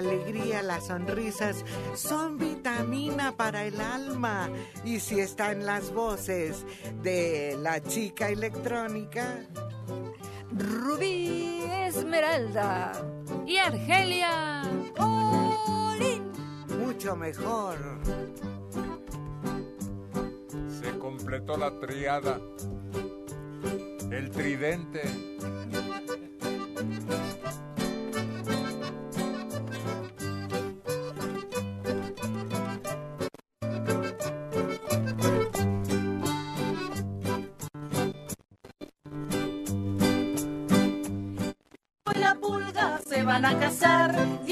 alegría, las sonrisas son vitamina para el alma. Y si están las voces de la chica electrónica, Rubí Esmeralda y Argelia Olin. Mucho mejor. Se completó la triada. El tridente.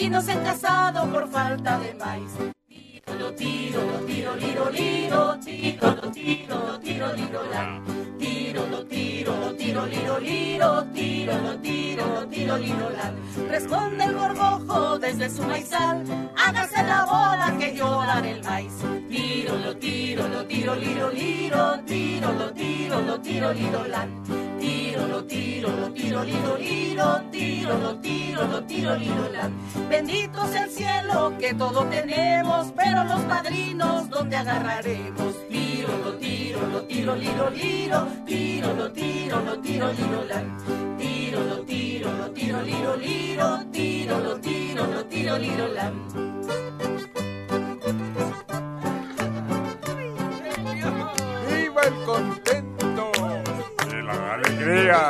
Y no se han casado por falta de maíz. Tiro, tiro, tiro, liro, liro, tiro, tiro, tiro, liro, la. Tiro, tiro, tiro, liro, liro, tiro, tiro, tiro, liro, la. Responde el gorgojo desde su maizal, hágase la boda que yo daré el maíz. Tiro, lo tiro, lo tiro, liro, liro, tiro, lo tiro, lo tiro, liro, la. Tiro, lo tiro, lo tiro, liro, liro, tiro, lo tiro, lo tiro, liro, la. Bendito sea el cielo que todo tenemos, pero los padrinos, ¿dónde agarraremos? Tiro, lo tiro, lo tiro, liro, liro, tiro, lo tiro, lo tiro, liro, la. Tiro, lo tiro, lo tiro, liro, liro, tiro, lo tiro, lo tiro, liro, la. Alegría.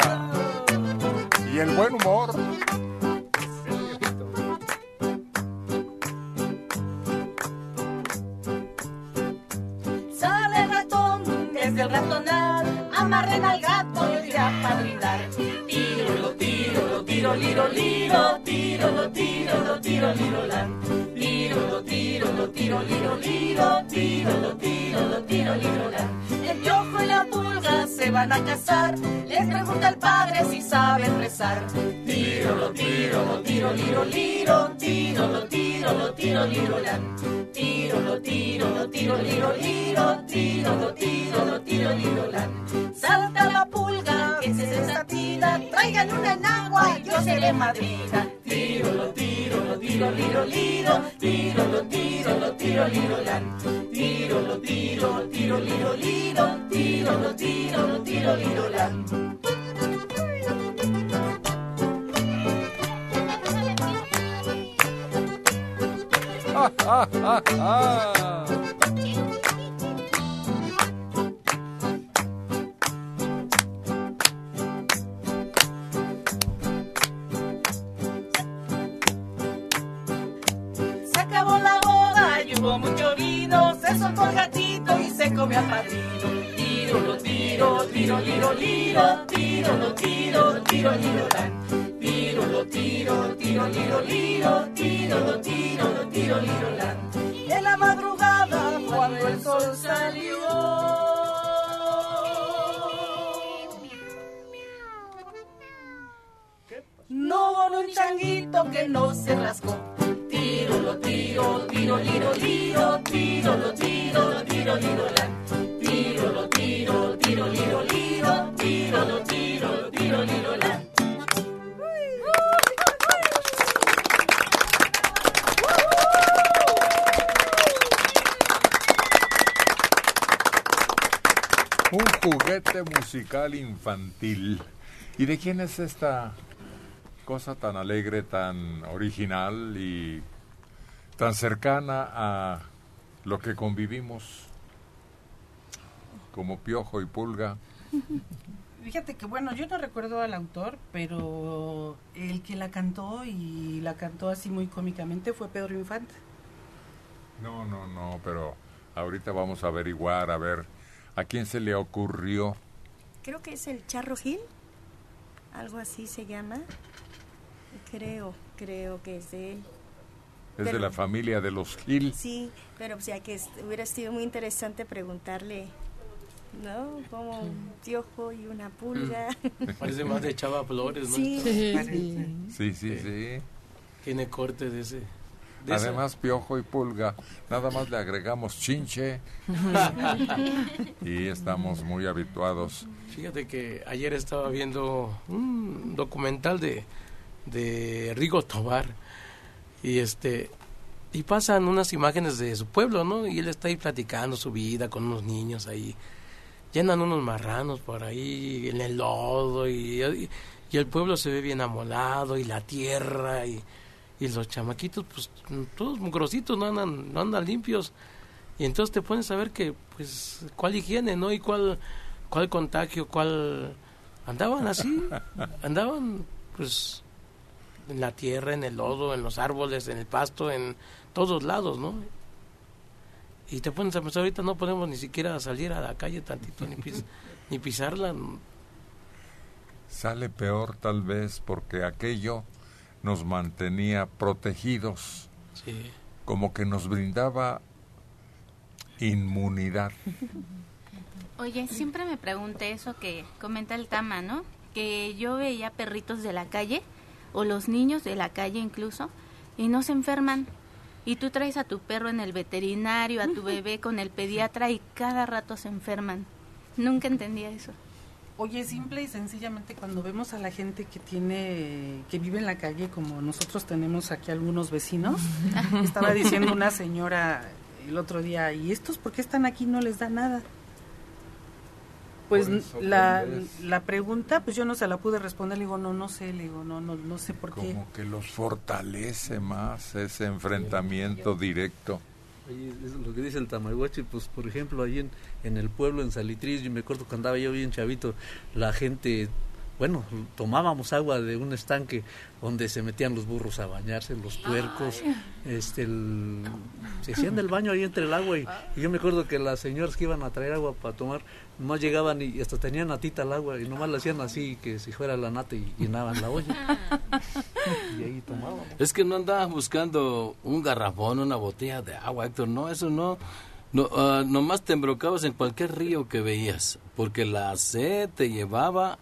Y el buen humor. Sale ratón desde el ratonal, amarren al gato y irá a padrinar. Tiro, liro, liro, tiro, lo tiro, lo tiro, liro, la. Tiro, lo tiro, lo tiro, liro, liro, tiro, lo tiro, lo tiro, liro, la. El piojo y la pulga se van a casar, les pregunta el padre si saben rezar. Tiro, lo tiro, lo tiro, liro, liro, tiro, lo tiro, lo tiro, liro, la. Tiro, lo tiro, lo tiro, liro, liro, tiro, lo tiro, lo tiro, liro, la. Salta la pulga, que se desatina, traigan una enagua, yo seré madrina. Tiro, lo tiro, lo tiro, liro, liro, tiro, lo tiro, lo tiro, liro, la. Tiro, lo tiro, lo tiro, liro, liro, tiro, lo tiro, lo tiro, liro, la. ¡Ja, ja, ja, ja! Hubo mucho vino, se soltó el gatito y se comió al padrino. Tiro, lo tiro, tiro, liro, liro, tiro, lo tiro, tiro, liro, la. Tiro, lo tiro, tiro, liro, liro, tiro, lo tiro, lo tiro, liro, la. En la madrugada, cuando el sol salió. No hubo un changuito que no se rascó. Tiro, lo tiro, tiro, liro, liro, tiro, lo tiro, tiro, liro, la. Tiro, lo tiro, tiro, liro, liro, tiro, lo tiro, tiro, liro, la. Un juguete musical infantil. ¿Y de quién es esta cosa tan alegre, tan original y tan cercana a lo que convivimos como piojo y pulga? Fíjate que bueno, yo no recuerdo al autor, pero el que la cantó y la cantó así muy cómicamente fue Pedro Infante. No, no, no, pero ahorita vamos a averiguar, a ver a quién se le ocurrió. Creo que es el Charro Gil, algo así se llama. Creo, creo que es de él. Es de la familia de los Gil. Sí, pero o sea que es- hubiera sido muy interesante preguntarle, ¿no? Como un piojo y una pulga. Parece más de Chava Flores, ¿no? Sí. Sí, sí, sí. Tiene corte de ese. de esa- Además, piojo y pulga, nada más le agregamos chinche y estamos muy habituados. Fíjate que ayer estaba viendo un documental de, de Rigo Tobar Y este y pasan unas imágenes de su pueblo, ¿no? Y él está ahí platicando su vida con unos niños ahí. Llenan unos marranos por ahí en el lodo y, y, y el pueblo se ve bien amolado y la tierra y, y los chamaquitos pues todos mugrositos, no andan, no andan limpios. Y entonces te pones a ver que pues cuál higiene, ¿no? Y cuál cuál contagio, cuál andaban así, andaban pues en la tierra, en el lodo, en los árboles, en el pasto, en todos lados, ¿no? Y te pones a pensar, ahorita no podemos ni siquiera salir a la calle tantito, ni, pis, ni pisarla. Sale peor tal vez porque aquello nos mantenía protegidos, Sí. como que nos brindaba inmunidad. Oye, siempre me pregunté eso que comenta el Tama, ¿no? Que yo veía perritos de la calle, o los niños de la calle incluso, y no se enferman. Y tú traes a tu perro en el veterinario, a tu bebé con el pediatra, y cada rato se enferman. Nunca entendía eso. Oye, simple y sencillamente cuando vemos a la gente que tiene, que vive en la calle, como nosotros tenemos aquí algunos vecinos, estaba diciendo una señora el otro día, ¿y estos por qué están aquí? No les da nada. Pues eso, la, la pregunta, pues yo no se la pude responder, le digo, no, no sé, le digo, no, no, no sé por qué. Como que los fortalece más ese enfrentamiento directo. Ahí es lo que dice el Tamagotchi, pues por ejemplo, ahí en, en el pueblo, en Salitris, yo me acuerdo cuando andaba yo bien chavito, la gente, bueno, tomábamos agua de un estanque donde se metían los burros a bañarse, los puercos, este, el- se hacían del baño ahí entre el agua y, y yo me acuerdo que las señoras que iban a traer agua para tomar, nomás llegaban y hasta tenían natita al agua y nomás le hacían así, que si fuera la nata y llenaban la olla. y ahí tomábamos. Es que no andabas buscando un garrafón, una botella de agua, Héctor. No, eso no. no ah, nomás te embrocabas en cualquier río que veías, porque la sed te llevaba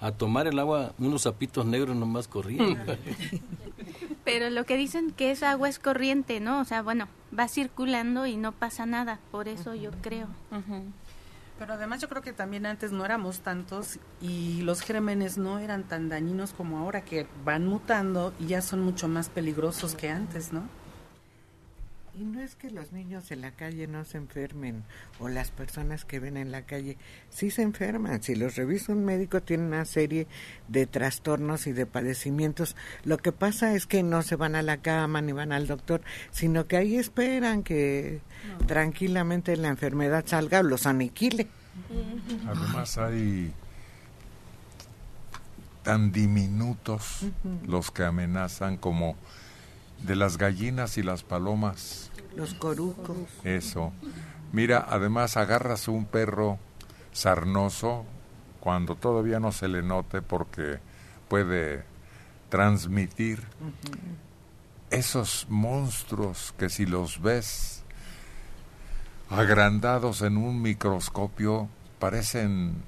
a tomar el agua, unos sapitos negros nomás corrían. Pero lo que dicen que esa agua es corriente, ¿no? O sea, bueno, va circulando y no pasa nada. Por eso yo creo. Pero además yo creo que también antes no éramos tantos y los gérmenes no eran tan dañinos como ahora que van mutando y ya son mucho más peligrosos que antes, ¿no? Y no es que los niños en la calle no se enfermen o las personas que ven en la calle sí se enferman. Si los revisa un médico tienen una serie de trastornos y de padecimientos. Lo que pasa es que no se van a la cama ni van al doctor, sino que ahí esperan que tranquilamente la enfermedad salga o los aniquile. Además hay tan diminutos los que amenazan como de las gallinas y las palomas. Los corucos. Eso. Mira, además agarras un perro sarnoso cuando todavía no se le note porque puede transmitir esos monstruos que si los ves agrandados en un microscopio parecen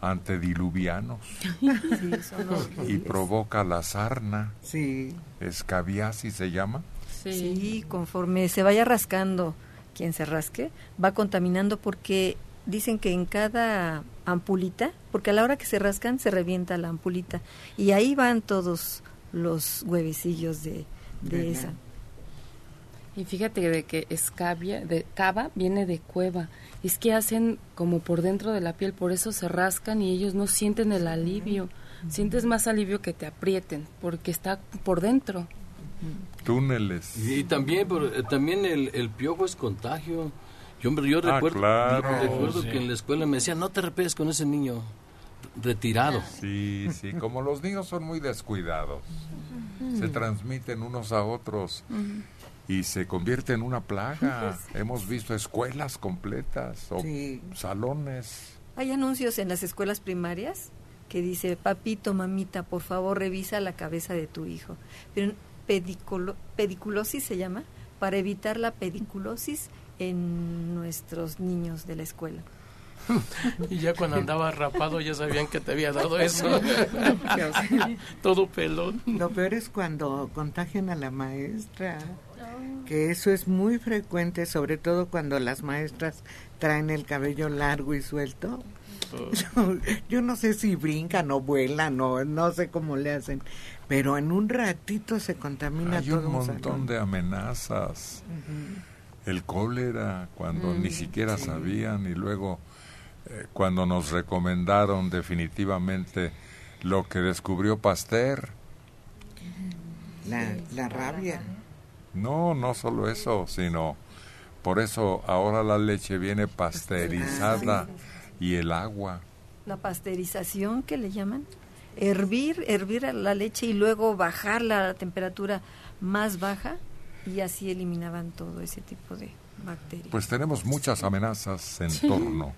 antediluvianos y provoca la sarna, Sí. escabiasis se llama. Sí. conforme se vaya rascando, quien se rasque, va contaminando porque dicen que en cada ampulita, porque a la hora que se rascan se revienta la ampulita y ahí van todos los huevecillos de, esa. Y fíjate de que escabia, de cava, viene de cueva. Es que hacen como por dentro de la piel, por eso se rascan y ellos no sienten el alivio. Sientes más alivio que te aprieten, porque está por dentro. Túneles. Y también, pero, eh, también el, el piojo es contagio. Yo, hombre, yo Ah, recuerdo, claro. yo recuerdo Sí. que en la escuela me decían, no te repegues con ese niño retirado. Sí, sí, como los niños son muy descuidados, se transmiten unos a otros y se convierte en una plaga. Hemos visto escuelas completas o Sí. salones. Hay anuncios en las escuelas primarias que dice, papito, mamita, por favor revisa la cabeza de tu hijo. Pero pediculo- pediculosis se llama, para evitar la pediculosis en nuestros niños de la escuela. Y ya cuando andabas rapado ya sabían que te había dado eso. Todo pelón. Lo peor es cuando contagian a la maestra. que eso es muy frecuente, sobre todo cuando las maestras traen el cabello largo y suelto. Yo no sé si brincan o vuelan o no sé cómo le hacen, pero en un ratito se contamina Hay todo un un montón de amenazas. El cólera, cuando Mm, ni siquiera sí. sabían, y luego eh, cuando nos recomendaron definitivamente lo que descubrió Pasteur. La, la rabia. No, no solo eso, sino por eso ahora la leche viene pasteurizada y el agua. La pasteurización que le llaman. Hervir, hervir la leche y luego bajarla a la temperatura más baja y así eliminaban todo ese tipo de bacterias. Pues tenemos muchas amenazas en torno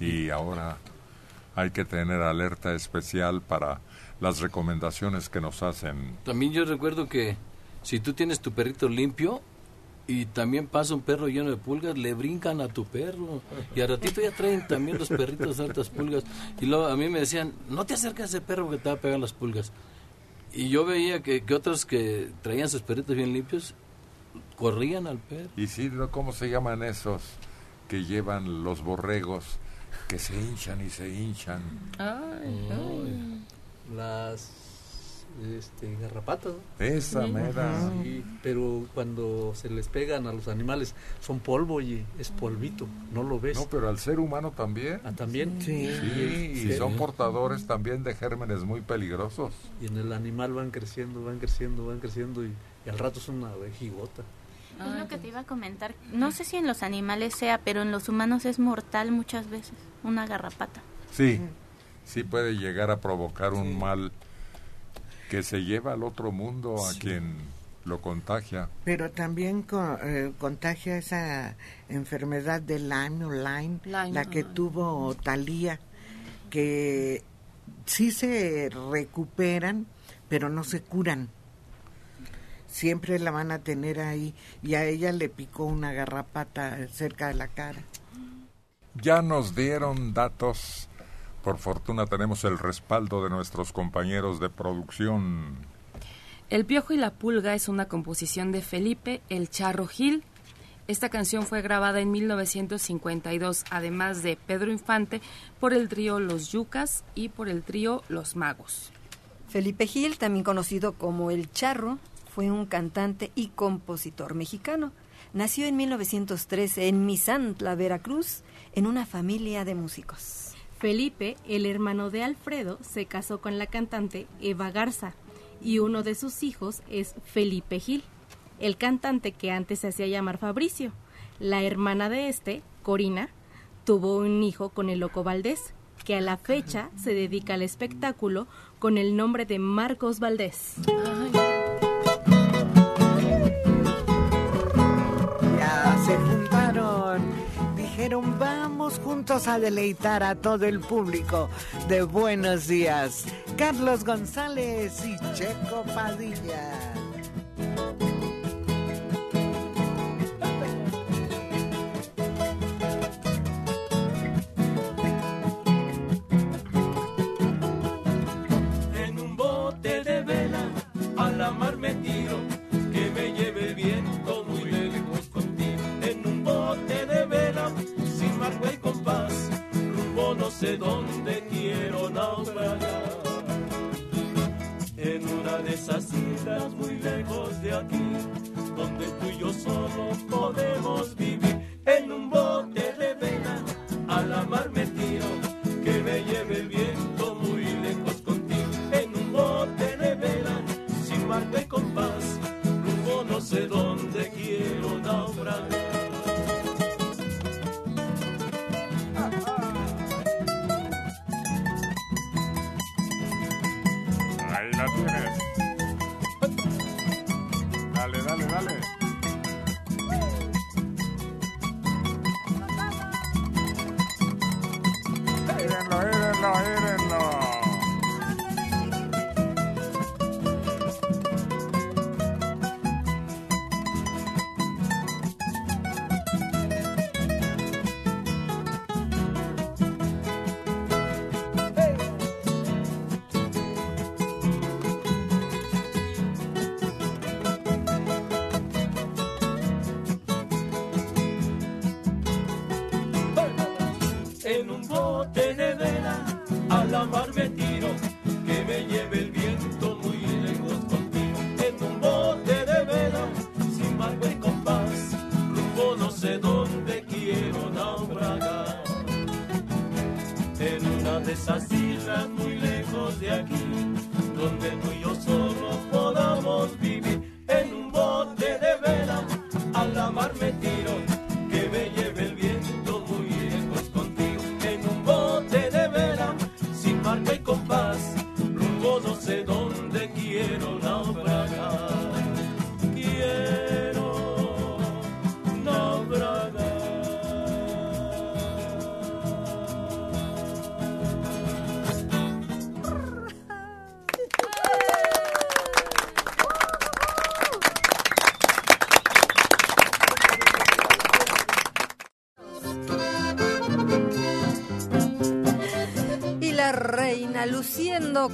y ahora hay que tener alerta especial para las recomendaciones que nos hacen. También yo recuerdo que si tú tienes tu perrito limpio y también pasa un perro lleno de pulgas, le brincan a tu perro. Y al ratito ya traen también los perritos altas pulgas. Y luego a mí me decían, no te acerques a ese perro que te va a pegar las pulgas. Y yo veía que, que otros que traían sus perritos bien limpios, corrían al perro. Isidro, ¿cómo se llaman esos que llevan los borregos que se hinchan y se hinchan? Ay, ay. Las este, garrapatas. ¿no? Esa mera. Sí, pero cuando se les pegan a los animales son polvo y es polvito, no lo ves. No, pero al ser humano también. Ah, también. Sí. Sí, y son portadores también de gérmenes muy peligrosos. Y en el animal van creciendo, van creciendo, van creciendo y, y al rato es una vejigota. Es lo que te iba a comentar. No sé si en los animales sea, pero en los humanos es mortal muchas veces. Una garrapata. Sí, sí puede llegar a provocar un mal que se lleva al otro mundo a quien lo contagia. Pero también co- eh, contagia esa enfermedad de Lyme o Lyme, Lyme, la que tuvo Talía, que sí se recuperan, pero no se curan. Siempre la van a tener ahí y a ella le picó una garrapata cerca de la cara. Ya nos dieron datos. Por fortuna tenemos el respaldo de nuestros compañeros de producción. El Piojo y la Pulga es una composición de Felipe El Charro Gil. Esta canción fue grabada en 1952, además de Pedro Infante, por el trío Los Yucas y por el trío Los Magos. Felipe Gil, también conocido como El Charro, fue un cantante y compositor mexicano. Nació en 1913 en Misantla, Veracruz, en una familia de músicos. Felipe, el hermano de Alfredo, se casó con la cantante Eva Garza y uno de sus hijos es Felipe Gil, el cantante que antes se hacía llamar Fabricio. La hermana de este, Corina, tuvo un hijo con el Loco Valdés, que a la fecha se dedica al espectáculo con el nombre de Marcos Valdés. Ya juntos a deleitar a todo el público de Buenos Días. Carlos González y Checo Padilla. En un bote de vela a la mar me sé dónde quiero naufragar. En una de esas islas muy lejos de aquí, donde tú y yo solo podemos vivir. En un bote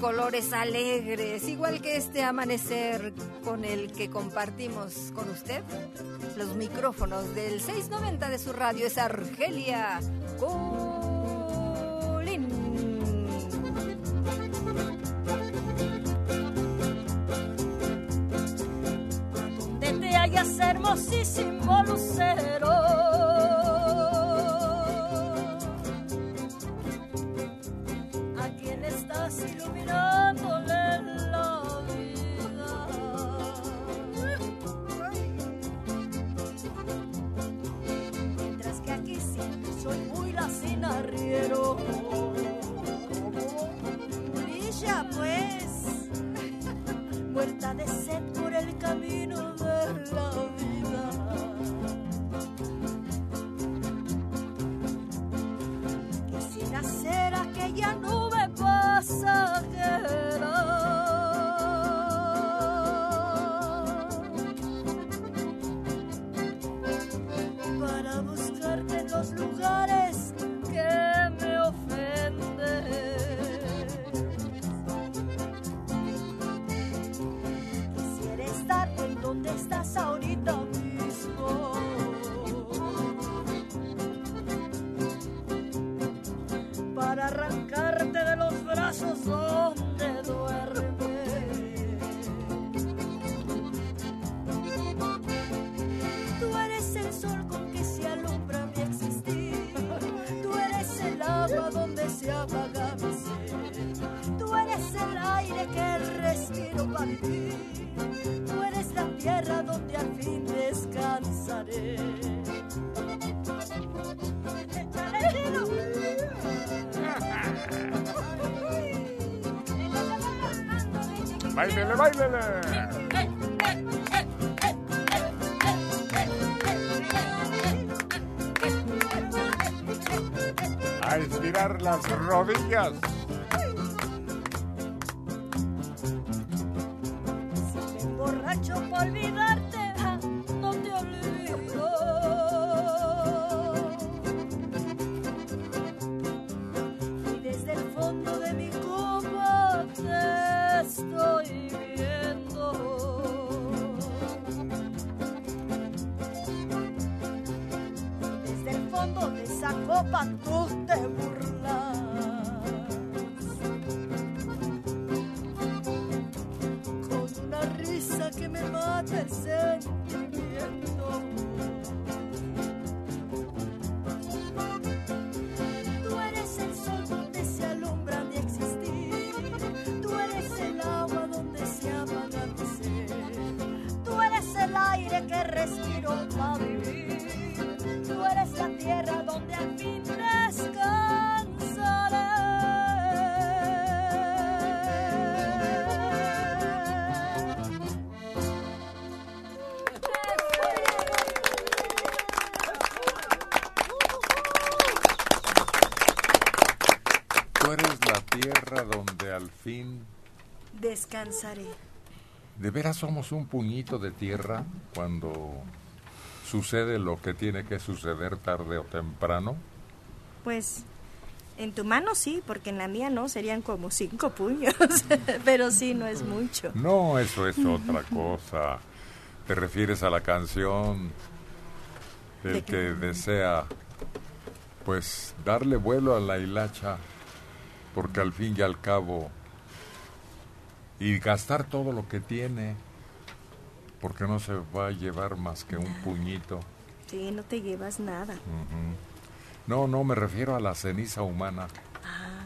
colores alegres, igual que este amanecer con el que compartimos con usted los micrófonos del 690 de su radio es Argelia Colín. Donde te hallas hermosísimo ¡Báilele, báilele! A estirar las rodillas. Borracho por olvidarte. It's. descansaré. ¿De veras somos un puñito de tierra cuando sucede lo que tiene que suceder tarde o temprano? Pues en tu mano sí, porque en la mía no, serían como cinco puños, pero sí, no es mucho. No, eso es otra cosa. ¿Te refieres a la canción del que desea pues darle vuelo a la hilacha? Porque al fin y al cabo y gastar todo lo que tiene, porque no se va a llevar más que un puñito. Sí, no te llevas nada. No, no, me refiero a la ceniza humana. Ah.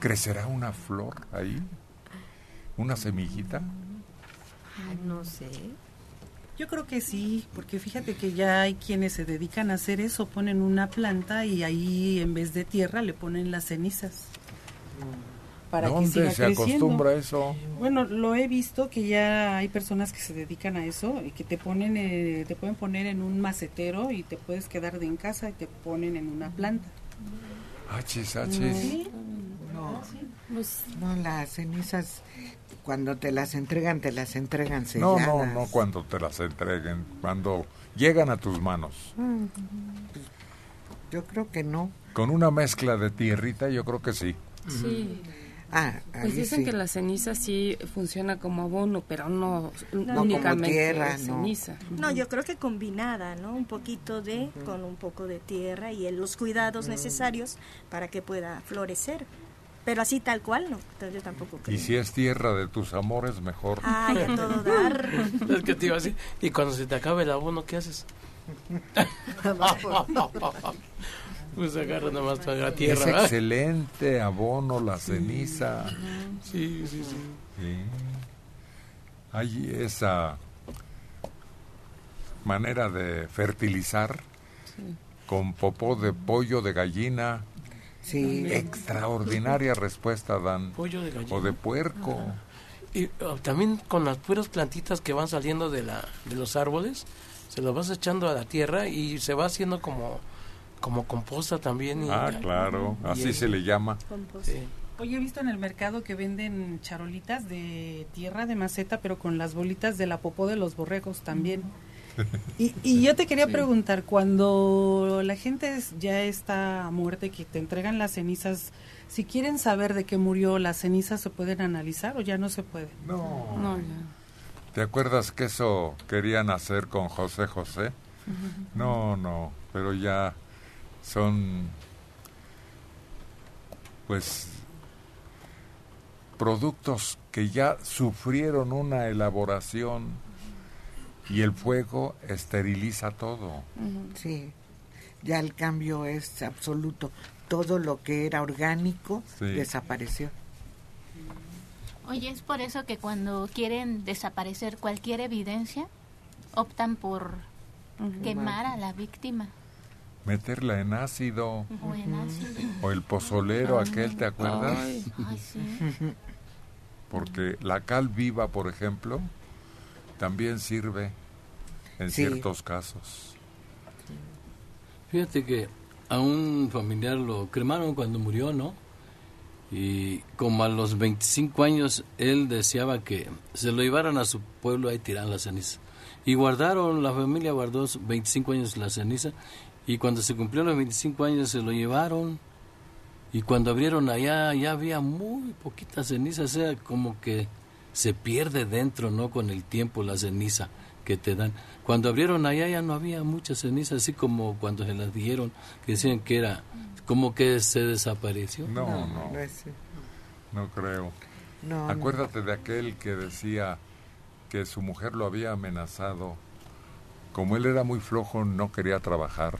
¿Crecerá una flor ahí? ¿Una semillita? No sé. Yo creo que sí, porque fíjate que ya hay quienes se dedican a hacer eso, ponen una planta y ahí en vez de tierra le ponen las cenizas. Para que ¿Dónde siga se creciendo. acostumbra eso? Bueno, lo he visto que ya hay personas que se dedican a eso y que te ponen, eh, te pueden poner en un macetero y te puedes quedar de en casa y te ponen en una planta. Achis, achis. Sí. No, Pues, no, las cenizas, cuando te las entregan, te las entregan No, selladas. no, no cuando te las entreguen, cuando llegan a tus manos. Mm, Yo creo que no. Con una mezcla de tierrita, yo creo que sí. Sí. Ah, Pues dicen sí. que la ceniza sí funciona como abono, pero no, No, únicamente como tierra, no. ceniza. No, yo creo que combinada, ¿no? Un poquito de con un poco de tierra y el- los cuidados necesarios para que pueda florecer. Pero así tal cual, no. Entonces yo tampoco creo. Y si es tierra de tus amores, mejor. Ay, a todo dar. Es que te iba así. Y cuando se te acabe el abono, ¿qué haces? pues agarra nada más toda la es tierra. ¿verdad? excelente abono, la ceniza. Sí, sí, sí. Sí. Hay esa manera de fertilizar con popó de pollo, de gallina. Sí. Extraordinaria respuesta dan. Pollo de gallina. O de puerco. Y oh, también con las puras plantitas que van saliendo de, la, de los árboles, se las vas echando a la tierra y se va haciendo como, como composta también. y- Ah, claro. y Así se le llama. Sí. Oye, he visto en el mercado que venden charolitas de tierra de maceta, pero con las bolitas de la popó de los borregos también. Y, y yo te quería Sí. preguntar, cuando la gente es- ya está a muerte, que te entregan las cenizas, si quieren saber de qué murió, ¿las cenizas se pueden analizar o ya no se puede? No. No, ya. ¿Te acuerdas que eso querían hacer con José José? No, no, pero ya son, pues, productos que ya sufrieron una elaboración y el fuego esteriliza todo. Sí, ya el cambio es absoluto. Todo lo que era orgánico Sí. desapareció. Oye, es por eso que cuando quieren desaparecer cualquier evidencia, optan por quemar a la víctima Meterla en ácido o en ácido. o el pozolero aquel, ¿te acuerdas? Ay, sí. Porque la cal viva, por ejemplo, también sirve en Sí. ciertos casos. Fíjate que a un familiar lo cremaron cuando murió, ¿no? Y como a los 25 años él deseaba que se lo llevaran a su pueblo ahí tirar la ceniza. Y guardaron, la familia guardó 25 años la ceniza y cuando se cumplieron los 25 años se lo llevaron y cuando abrieron allá ya había muy poquita ceniza, o sea, como que se pierde dentro, ¿no? Con el tiempo la ceniza que te dan. Cuando abrieron allá ya no había mucha ceniza, así como cuando se las dijeron, que decían que era como que se desapareció. No, no, No es- no creo. No, no. Acuérdate de aquel que decía que su mujer lo había amenazado. Como él era muy flojo, no quería trabajar,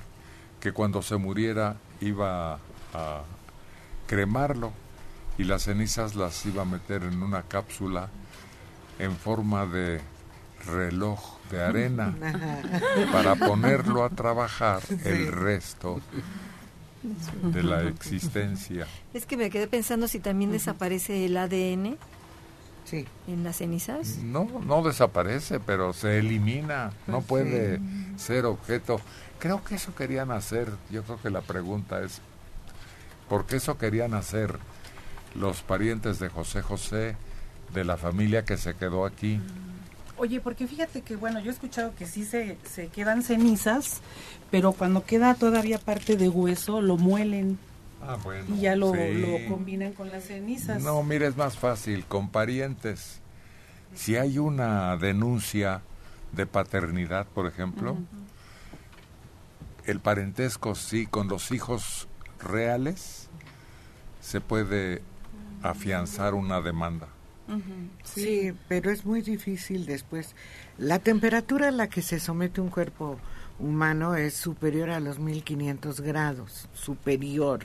que cuando se muriera iba a cremarlo y las cenizas las iba a meter en una cápsula en forma de reloj de arena para ponerlo a trabajar el resto de la existencia. Es que me quedé pensando si también desaparece el ADN sí. en las cenizas. No, no desaparece, pero se elimina, no Pues puede sí. ser objeto. Creo que eso querían hacer, yo creo que la pregunta es, ¿por qué eso querían hacer los parientes de José José, de la familia que se quedó aquí? Oye, porque fíjate que, bueno, yo he escuchado que sí se, se quedan cenizas, pero cuando queda todavía parte de hueso, lo muelen Ah, bueno. y ya lo, sí. lo combinan con las cenizas. No, mira, es más fácil, con parientes. Si hay una denuncia de paternidad, por ejemplo, el parentesco sí, con los hijos reales, se puede afianzar una demanda. Sí, pero es muy difícil después. La temperatura a la que se somete un cuerpo humano es superior a los 1500 grados, superior.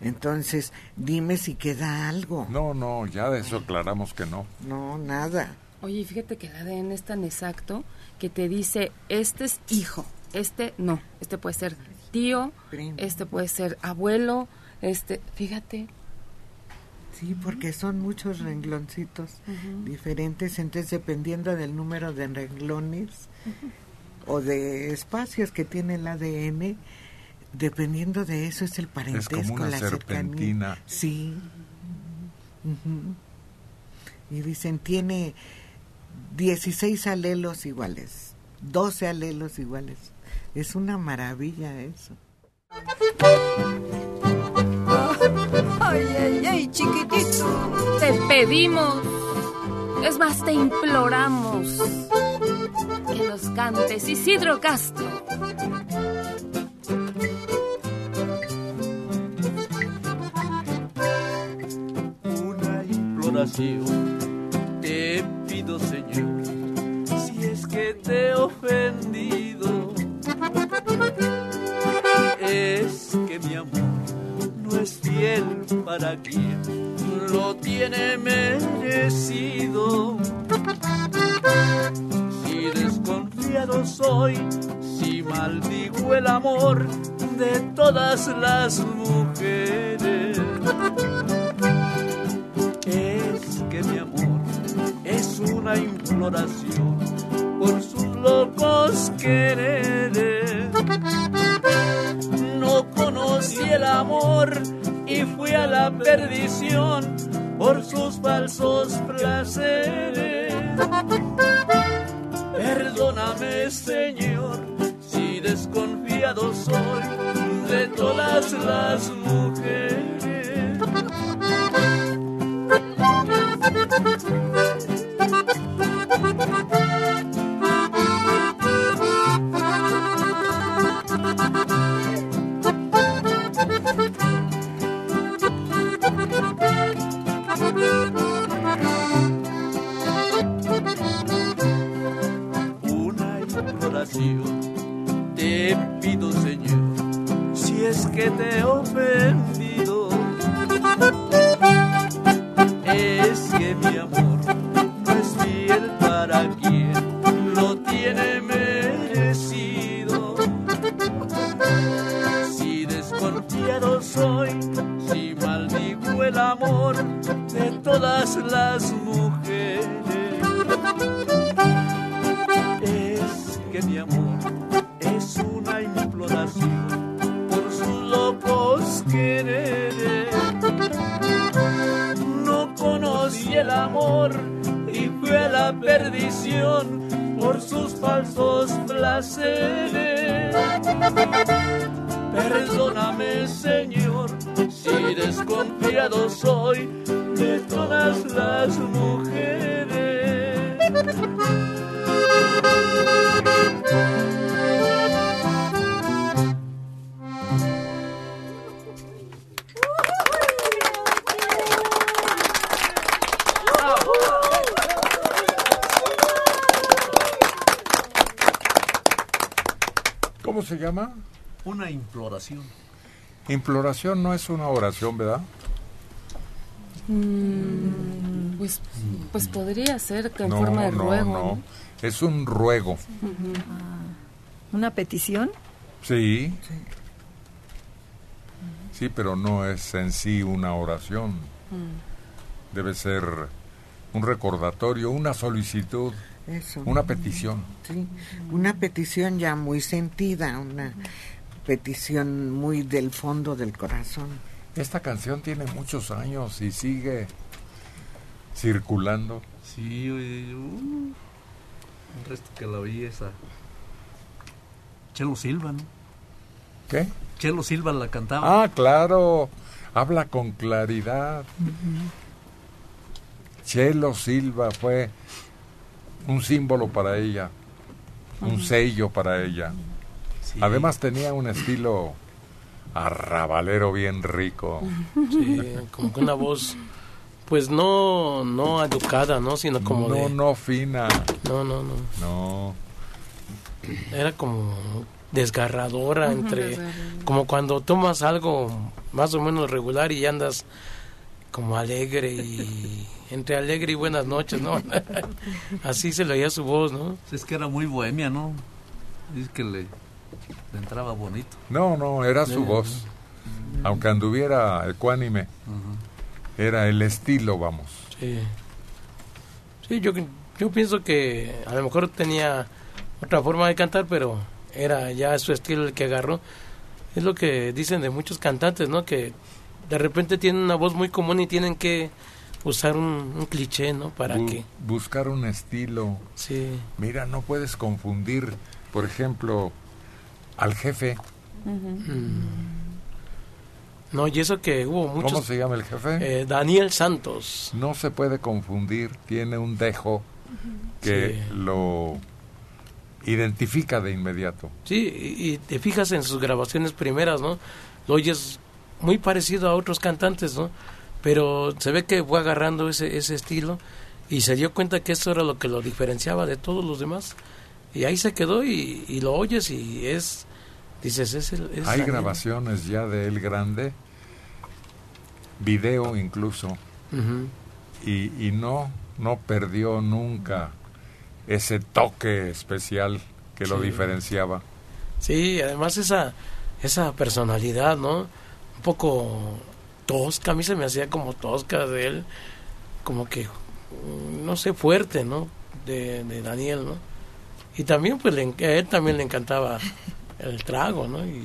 Entonces, dime si queda algo. No, no, ya de eso aclaramos que no. No, nada. Oye, fíjate que el ADN es tan exacto que te dice, este es hijo, este no, este puede ser tío, este puede ser abuelo, este, fíjate. Sí, porque son muchos rengloncitos diferentes, entonces dependiendo del número de renglones o de espacios que tiene el ADN, dependiendo de eso es el parentesco, Es como una la serpentina. cercanía. Sí. Ujú. Y dicen, tiene 16 alelos iguales, 12 alelos iguales. Es una maravilla eso. Ay, ay, ay, chiquitito. Te pedimos, es más, te imploramos que nos cantes Isidro Castro. una imploración. Te pido, Señor, si es que te he para lo tiene merecido. Si desconfiado soy, si maldigo el amor de todas las mujeres es que mi amor es una imploración por sus locos quereres. No conocí el amor y fui a la perdición por sus falsos placeres. Perdóname, Señor, si desconfiado soy de todas las mujeres. Te pido, Señor, si es que te he Imploración no es una oración, ¿verdad? Mm, pues, pues podría ser que en no, forma de no, ruego. no. Es un ruego. Ujú. ¿Una petición? Sí. Sí, pero no es en sí una oración. Mm. Debe ser un recordatorio, una solicitud, Eso. una petición. Sí, una petición ya muy sentida, una petición muy del fondo del corazón. Esta canción tiene muchos años y sigue circulando. Sí, oye, uh, el resto que la oí esa. Chelo Silva, ¿no? ¿Qué? Chelo Silva la cantaba. Ah, claro. Habla con claridad. Chelo Silva fue un símbolo para ella, un sello para ella. Además tenía un estilo arrabalero bien rico. Sí, como que una voz, pues no, no educada, ¿no? Sino como no, de... no fina. No, no, no. No. Era como desgarradora entre como cuando tomas algo más o menos regular y andas como alegre y entre alegre y buenas noches, ¿no? Así se le oía su voz, ¿no? Es que era muy bohemia, ¿no? Es que le, le entraba bonito. No, no, era su voz. Aunque anduviera ecuánime, era el estilo, vamos. Sí. Sí, yo, yo pienso que a lo mejor tenía otra forma de cantar, pero era ya su estilo el que agarró. Es lo que dicen de muchos cantantes, ¿no? Que de repente tienen una voz muy común y tienen que usar un, un cliché, ¿no? Para Bu- que... Buscar un estilo. Sí. Mira, no puedes confundir, por ejemplo, al jefe. No, y eso que hubo muchos... ¿Cómo se llama el jefe? Eh, Daniel Santos. No se puede confundir, tiene un dejo que Sí. lo identifica de inmediato. Sí, y, y te fijas en sus grabaciones primeras, ¿no? Lo oyes muy parecido a otros cantantes, ¿no? Pero se ve que fue agarrando ese, ese estilo y se dio cuenta que eso era lo que lo diferenciaba de todos los demás. Y ahí se quedó y, y lo oyes y es, dices, es el... es Hay grabaciones ya de él grande, video incluso, y, y no, no perdió nunca ese toque especial que lo diferenciaba. Sí, además esa, esa personalidad, ¿no? Un poco tosca, a mí se me hacía como tosca de él, como que, mm, no sé, fuerte, ¿no? De, de Daniel, ¿no? Y también, pues, le a él también le encantaba el trago, ¿no? Y,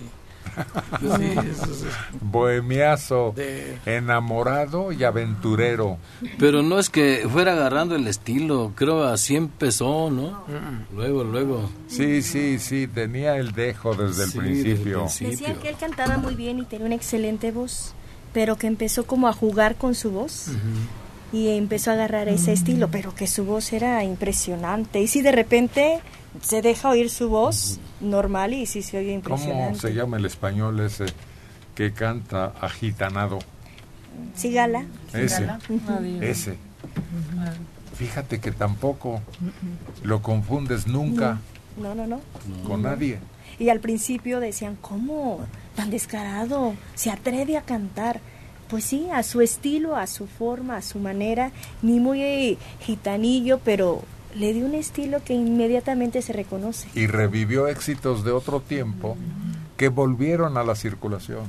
sí, eso es- Bohemiazo, De- enamorado y aventurero. Pero no es que fuera agarrando el estilo, creo así empezó, ¿no? Luego, luego. Sí, sí, sí, tenía el dejo desde el Sí, desde el principio. Decían que él cantaba muy bien y tenía una excelente voz, pero que empezó como a jugar con su voz y empezó a agarrar ese estilo, pero que su voz era impresionante. Y si de repente se deja oír su voz normal y sí se oye ¿Cómo impresionante. se llama el español ese que canta agitanado? Cigala. Ese, ese. Fíjate que tampoco lo confundes nunca No, no, no. con No. nadie. Y al principio decían, ¿cómo? Tan descarado, se atreve a cantar. Pues sí, a su estilo, a su forma, a su manera, ni muy eh, gitanillo, pero le dio un estilo que inmediatamente se reconoce. Y revivió éxitos de otro tiempo que volvieron a la circulación.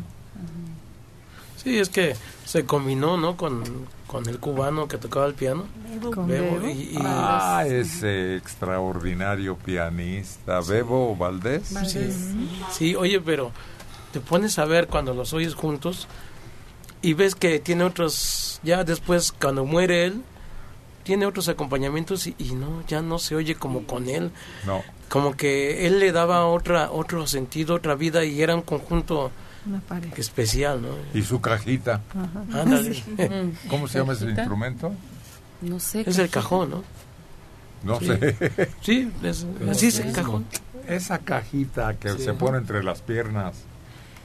Sí, es que se combinó, ¿no? Con, con el cubano que tocaba el piano. Con Bebo, Bebo. y- y- Ah, ese extraordinario pianista, Bebo Valdés. Sí. Sí, oye, pero te pones a ver cuando los oyes juntos y ves que tiene otros, ya después cuando muere él, tiene otros acompañamientos y, y no, ya no se oye como con él. No. Como que él le daba otra, otro sentido, otra vida y era un conjunto especial, ¿no? Y su cajita. Ajá. Ándale. Sí. ¿Cómo se llama ese instrumento? No sé. Es el cajón, ¿no? No Sí. sé. Sí, es- así es el cajón. Esa cajita que Sí. se pone entre las piernas.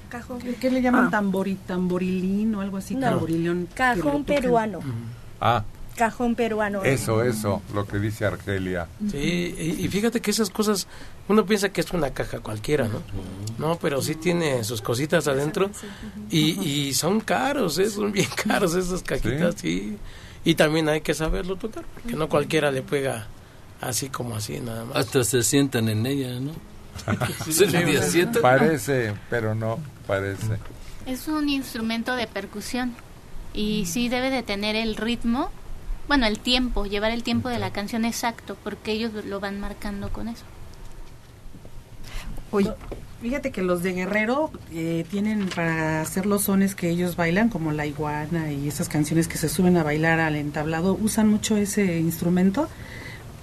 Cajón. ¿Qué, qué le llaman tambori, tamborilín o algo así? No. Lo Cajón peruano. Ah, Cajón peruano. eso, eso, lo que dice Argelia. Sí, y, y fíjate que esas cosas, uno piensa que es una caja cualquiera, ¿no? No, pero sí tiene sus cositas adentro y, y son caros, ¿eh? son bien caros esas cajitas, sí. Y también hay que saberlo tocar, porque no cualquiera le pega así como así, nada más. Hasta se sientan en ella, ¿no? Parece, pero no, parece. Es un instrumento de percusión y sí debe de tener el ritmo, bueno, el tiempo, llevar el tiempo de la canción exacto, porque ellos lo van marcando con eso. No, Fíjate que los de Guerrero eh, tienen para hacer los sones que ellos bailan, como la iguana y esas canciones que se suben a bailar al entablado, usan mucho ese instrumento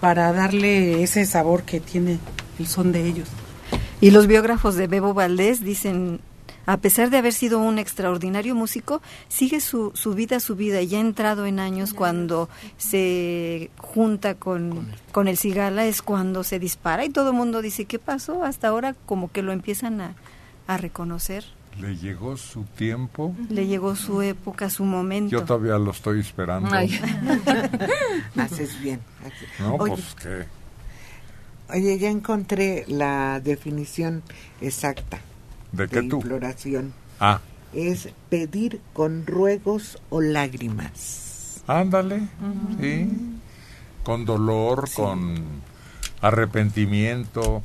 para darle ese sabor que tiene el son de ellos. Y los biógrafos de Bebo Valdés dicen, a pesar de haber sido un extraordinario músico, sigue su, su vida, su vida, y ya ha entrado en años cuando se junta con, con el Cigala, es cuando se dispara y todo el mundo dice, ¿qué pasó? Hasta ahora como que lo empiezan a, a reconocer. Le llegó su tiempo. Le llegó su época, su momento. Yo todavía lo estoy esperando. Haces bien. No, Oye, pues que Oye, ya encontré la definición exacta ¿De de qué tú? imploración. Ah, Es pedir con ruegos o lágrimas. ándale, sí. Con dolor, con arrepentimiento,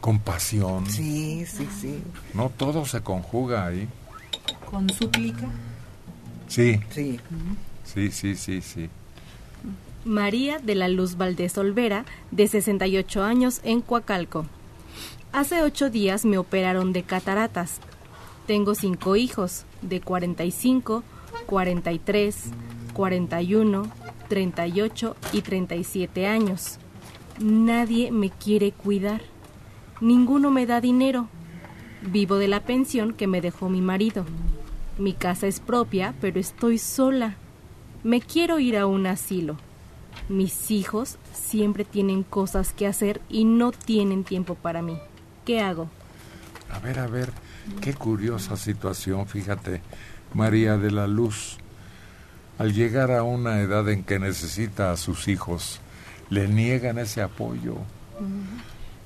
con pasión. Sí, sí, sí. No, todo se conjuga ahí. Con súplica. Sí, Sí. sí, sí, sí, sí. María de la Luz Valdés Olvera, de 68 años, en Coacalco. Hace ocho días me operaron de cataratas. Tengo cinco hijos, de 45, 43, 41, 38 y 37 años. Nadie me quiere cuidar. Ninguno me da dinero. Vivo de la pensión que me dejó mi marido. Mi casa es propia, pero estoy sola. Me quiero ir a un asilo. Mis hijos siempre tienen cosas que hacer y no tienen tiempo para mí. ¿Qué hago? A ver, a ver, qué curiosa situación, fíjate, María de la Luz. Al llegar a una edad en que necesita a sus hijos, le niegan ese apoyo.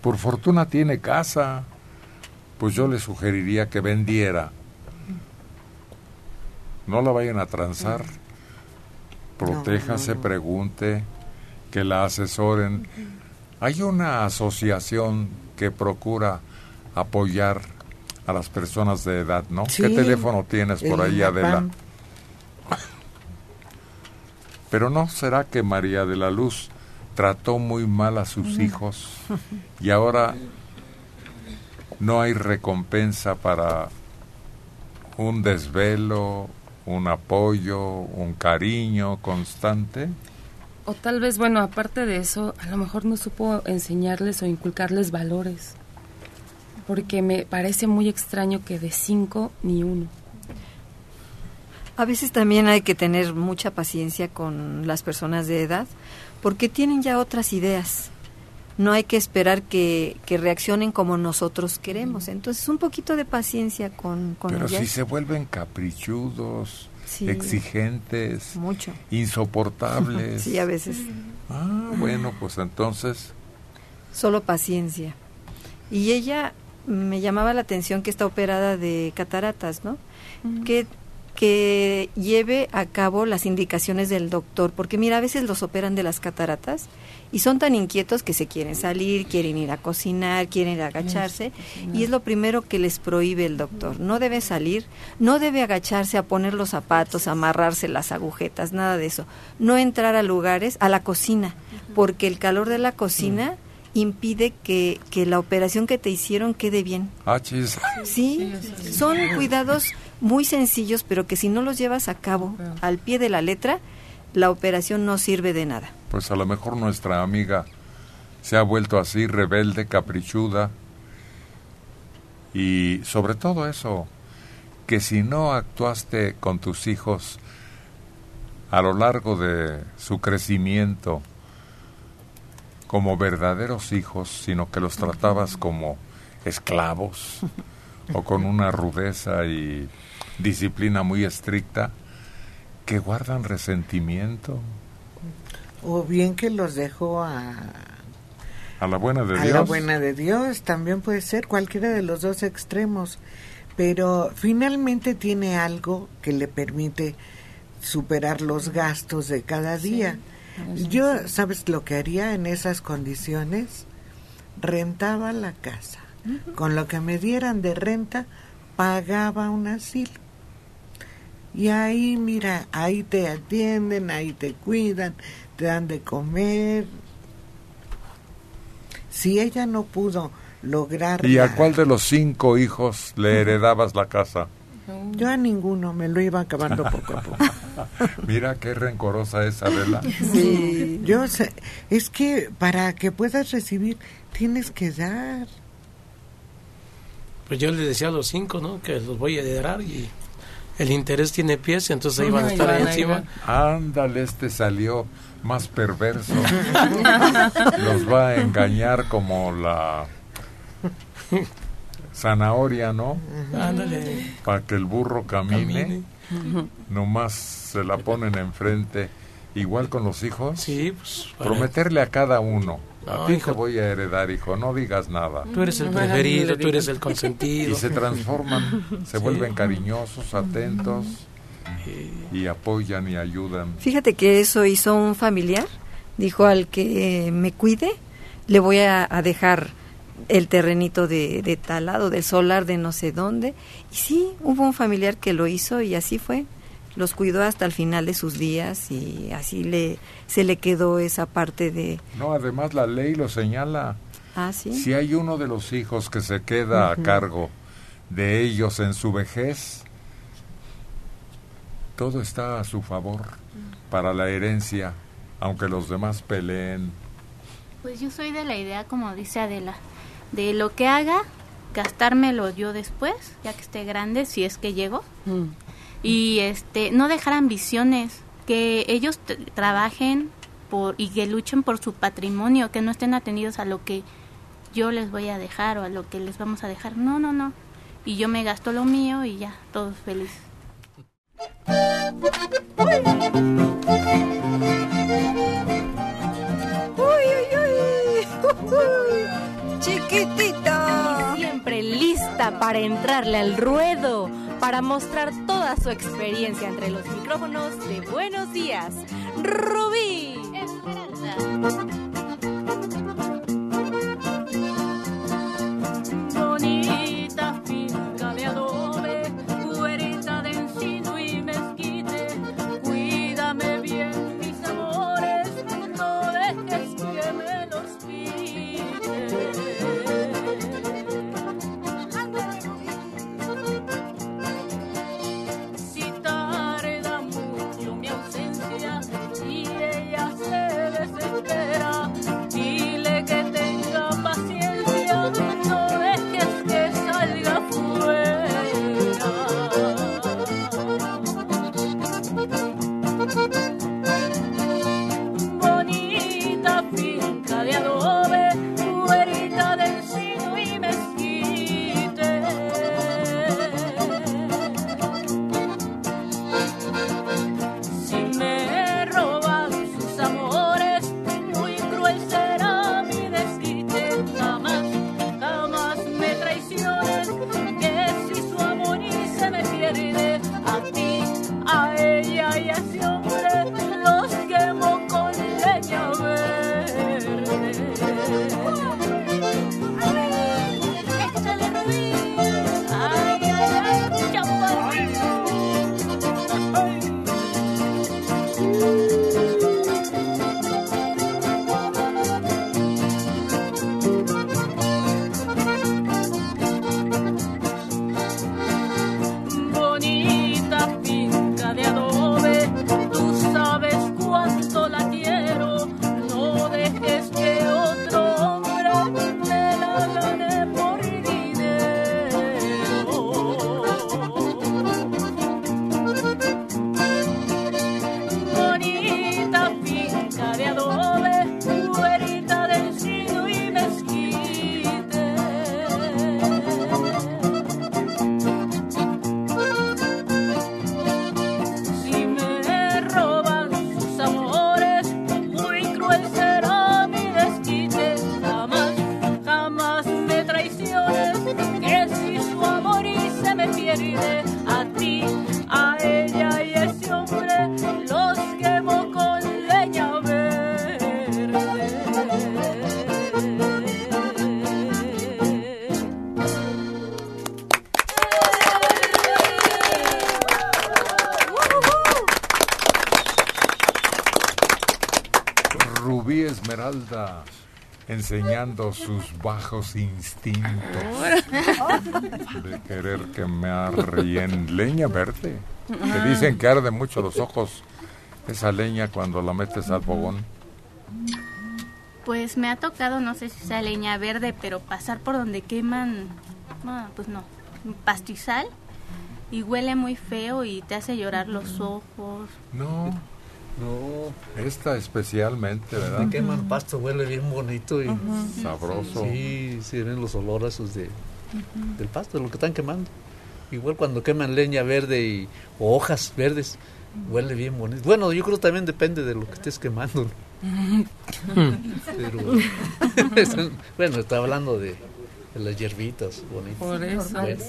Por fortuna tiene casa, pues yo le sugeriría que vendiera. No la vayan a transar. Protéjase, pregunte, que la asesoren. Hay una asociación que procura apoyar a las personas de edad, ¿no? Sí, ¿Qué teléfono tienes por ahí, Adela? Pero no será que María de la Luz trató muy mal a sus hijos y ahora no hay recompensa para un desvelo, un apoyo, un cariño constante. O tal vez, bueno, aparte de eso, a lo mejor no supo enseñarles o inculcarles valores. Porque me parece muy extraño que de cinco ni uno. A veces también hay que tener mucha paciencia con las personas de edad porque tienen ya otras ideas. No hay que esperar que, que reaccionen como nosotros queremos. Entonces, un poquito de paciencia con, con Pero ellas. si se vuelven caprichudos, Sí. Mucho. exigentes, insoportables. Sí, a veces. Ah, bueno, pues entonces, Solo paciencia. Y ella me llamaba la atención que está operada de cataratas, ¿no? Que, que lleve a cabo las indicaciones del doctor, porque mira, a veces los operan de las cataratas y son tan inquietos que se quieren salir, quieren ir a cocinar, quieren ir a agacharse, y es lo primero que les prohíbe el doctor. No debe salir, no debe agacharse a poner los zapatos, a amarrarse las agujetas, nada de eso. No entrar a lugares, a la cocina, porque el calor de la cocina impide que, que la operación que te hicieron quede bien. ah, chis. Sí, son cuidados muy sencillos, pero que si no los llevas a cabo al pie de la letra, la operación no sirve de nada. Pues a lo mejor nuestra amiga se ha vuelto así, rebelde, caprichuda. Y sobre todo eso, que si no actuaste con tus hijos a lo largo de su crecimiento como verdaderos hijos, sino que los tratabas como esclavos o con una rudeza y disciplina muy estricta, que guardan resentimiento O bien que los dejó a, a la buena de a Dios. la buena de Dios, también puede ser cualquiera de los dos extremos, pero finalmente tiene algo que le permite superar los gastos de cada día. Yo, ¿sabes lo que haría en esas condiciones? Rentaba la casa. Con lo que me dieran de renta, pagaba un asilo. Y ahí, mira, ahí te atienden, ahí te cuidan, te dan de comer. Si ella no pudo lograr... ¿Y a cuál de los cinco hijos le heredabas la casa? Yo a ninguno, me lo iba acabando poco a poco. Mira qué rencorosa es Adela. Sí, yo sé, es que para que puedas recibir tienes que dar. Pues yo les decía a los cinco, ¿no? Que los voy a heredar y el interés tiene pies, entonces ahí van a estar ahí encima. Ándale, este salió más perverso. Los va a engañar como la zanahoria, ¿no? Ándale. Para que el burro camine, Camine. nomás se la ponen enfrente igual con los hijos. Sí, pues. Prometerle a cada uno. A No, ti hijo. te voy a heredar, hijo, no digas nada. Tú eres el preferido, tú eres el consentido. Y se transforman, se Sí. vuelven cariñosos, atentos y apoyan y ayudan. Fíjate que eso hizo un familiar. Dijo al que me cuide, le voy a, a dejar el terrenito de, de tal lado, del solar de no sé dónde. Y sí, hubo un familiar que lo hizo y así fue. Los cuidó hasta el final de sus días y así le se le quedó esa parte de No, además la ley lo señala. ah sí Si hay uno de los hijos que se queda a cargo de ellos en su vejez, todo está a su favor para la herencia, aunque los demás peleen. Pues yo soy de la idea, como dice Adela, de lo que haga, gastármelo yo después, ya que esté grande, si es que llego. Y este, no dejar ambiciones, que ellos trabajen por y que luchen por su patrimonio, que no estén atendidos a lo que yo les voy a dejar o a lo que les vamos a dejar. No, no, no. Y yo me gasto lo mío y ya, todos felices. Uy, uy, uy. Chiquitita. Siempre lista para entrarle al ruedo, para mostrar toda su experiencia entre los micrófonos de Buenos Días. Rubí. bonita ti, a ella y a ese hombre, los quemo con leña verde. Rubí Esmeralda enseñando sus bajos instintos de querer quemar y en leña verde. Que dicen que arde mucho los ojos esa leña cuando la metes al fogón. Pues me ha tocado, no sé si sea leña verde, pero pasar por donde queman, pues no, pastizal y huele muy feo y te hace llorar los ojos. No, No, esta especialmente, ¿verdad? me queman pasto, huele bien bonito y. Sabroso. Sí, sí, ven los olores del pasto, de lo que están quemando. Igual cuando queman leña verde y o hojas verdes, Huele bien bonito. Bueno, yo creo también depende de lo que estés quemando. ¿no? Pero, bueno, está hablando de, de las hierbitas bonitas. Por eso. Bueno.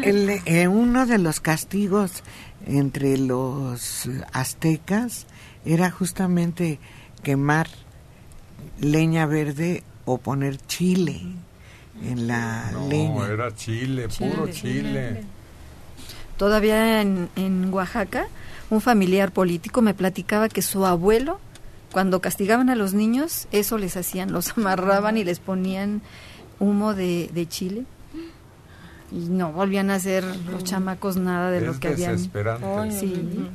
El, eh, uno de los castigos entre los aztecas era justamente quemar leña verde o poner chile en la No, leña. era chile, puro chile. Todavía en, en Oaxaca, un familiar político me platicaba que su abuelo, cuando castigaban a los niños, eso les hacían, los amarraban y les ponían humo de, de chile. Y no volvían a hacer los chamacos nada de lo que habían. desesperante. Ay, Sí.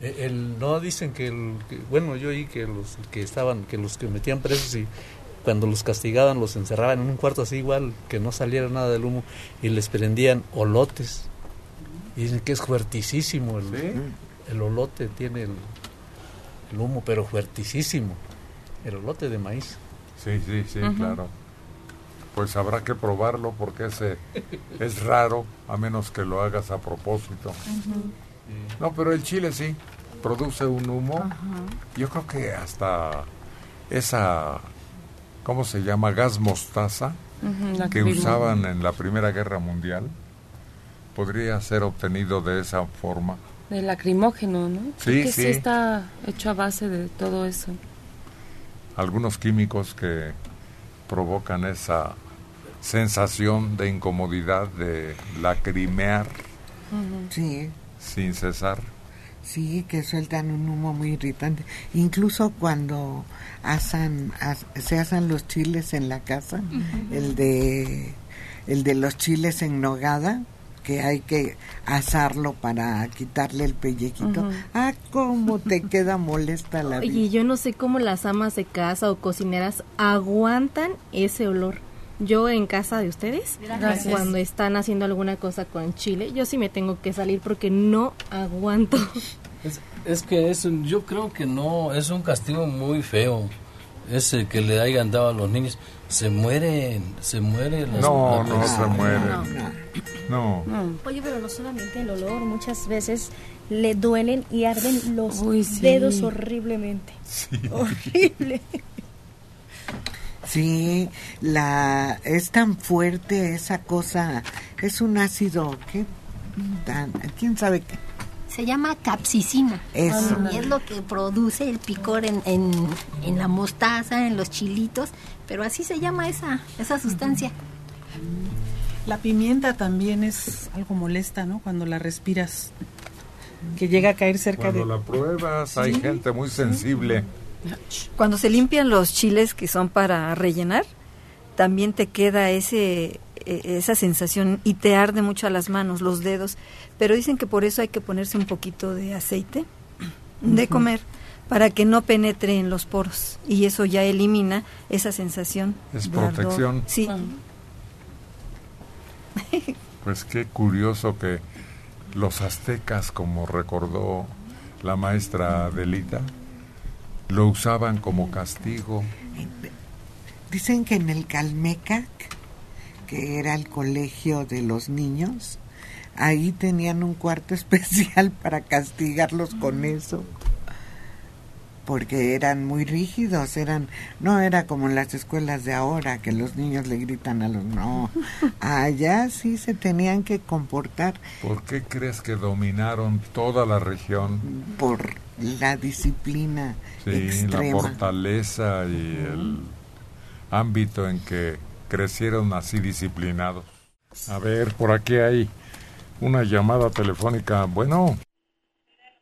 Eh, El, no dicen que, el, que- bueno yo oí que los que estaban que los que metían presos y cuando los castigaban los encerraban en un cuarto así igual que no saliera nada del humo y les prendían olotes y dicen que es fuertísimo el, el olote tiene el, el humo pero fuertísimo el olote de maíz Sí, sí, sí, claro. Pues habrá que probarlo porque ese es raro, a menos que lo hagas a propósito. No, pero el chile sí, produce un humo. Yo creo que hasta esa, ¿cómo se llama? Gas mostaza Ujú, la que usaban en la Primera Guerra Mundial podría ser obtenido de esa forma. De lacrimógeno, ¿no? Sí, que sí. sí está hecho a base de todo eso. Algunos químicos que provocan esa sensación de incomodidad de lacrimear Sí, sin cesar. sí, que sueltan un humo muy irritante. Incluso cuando asan, as- se asan los chiles en la casa, el de el de los chiles en nogada, que hay que asarlo para quitarle el pellejito. Ah, cómo te queda molesta la vida. Oye, yo no sé cómo las amas de casa o cocineras aguantan ese olor. Yo en casa de ustedes, Gracias. cuando están haciendo alguna cosa con chile, yo sí me tengo que salir porque no aguanto. Es, es que es un- yo creo que no, es un castigo muy feo. Ese que le hayan dado a los niños. Se mueren, se mueren. las- No, las no se mueren. No. Oye, pero no solamente el olor, muchas veces le duelen y arden los sí. dedos horriblemente. Horrible. Sí, la es tan fuerte esa cosa, es un ácido que tan, quién sabe qué. Se llama capsicina. Eso. Y es lo que produce el picor en, en, en la mostaza, en los chilitos, pero así se llama esa, esa sustancia. La pimienta también es algo molesta, ¿no? Cuando la respiras, que llega a caer cerca Cuando de... la pruebas, hay Sí, gente muy sensible. Cuando se limpian los chiles que son para rellenar, también te queda ese e- esa sensación y te arde mucho a las manos, los dedos, pero dicen que por eso hay que ponerse un poquito de aceite de comer para que no penetre en los poros y eso ya elimina esa sensación. Es de ardor. protección. Sí. Pues qué curioso que los aztecas, como recordó la maestra Adelita, lo usaban como castigo. Dicen que en el Calmecac, que era el colegio de los niños, ahí tenían un cuarto especial para castigarlos con eso. Porque eran muy rígidos, eran no era como en las escuelas de ahora que los niños le gritan a los no. Allá sí se tenían que comportar ¿Por qué crees que dominaron toda la región? por la disciplina Sí, la fortaleza y el ámbito en que crecieron así disciplinados. A ver, por aquí hay una llamada telefónica. Bueno,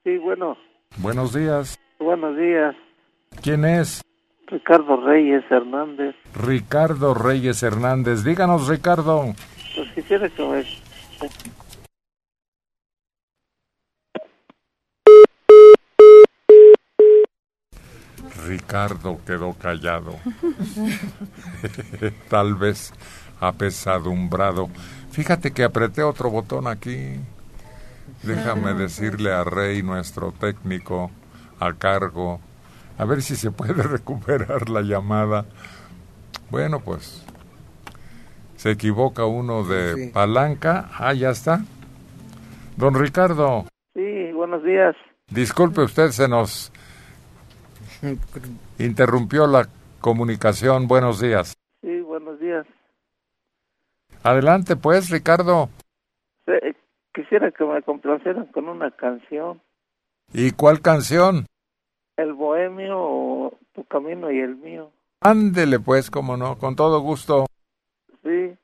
Sí, bueno, buenos días. buenos días. ¿Quién es? Ricardo Reyes Hernández. Ricardo Reyes Hernández. Díganos, Ricardo. Pues quisiera que me... Ricardo quedó callado. Tal vez apesadumbrado. Fíjate que apreté otro botón aquí. Déjame decirle a Rey, nuestro técnico, a cargo, a ver si se puede recuperar la llamada. Bueno, pues se equivoca uno de Sí. palanca. Ah, ya está. Don Ricardo, Sí, buenos días. Disculpe usted, se nos interrumpió la comunicación. Buenos días. Sí, buenos días. Adelante, pues, Ricardo. Quisiera que me complacieran con una canción. ¿Y cuál canción? El bohemio o tu camino y el mío. Ándele, pues, como no, con todo gusto. Sí,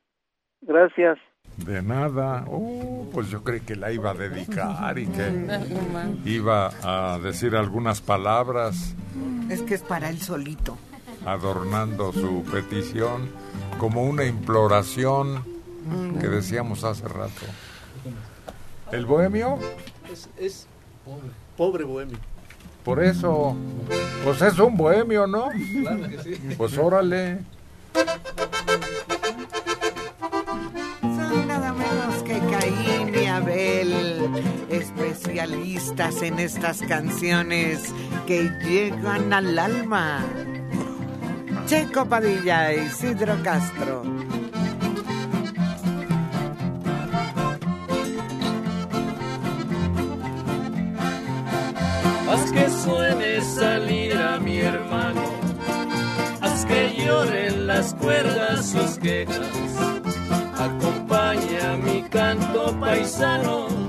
gracias. De nada. Oh, pues yo creí que la iba a dedicar y que iba a decir algunas palabras Es que es para él solito. adornando su petición como una imploración que decíamos hace rato. ¿El bohemio? Es, es pobre, pobre bohemio. Por eso, pues es un bohemio, ¿no? Claro que sí. Pues órale. Caín y Abel, especialistas en estas canciones que llegan al alma. Checo Padilla y Isidro Castro. Haz que suene salir a mi hermano, haz que lloren las cuerdas sus quejas, paisano,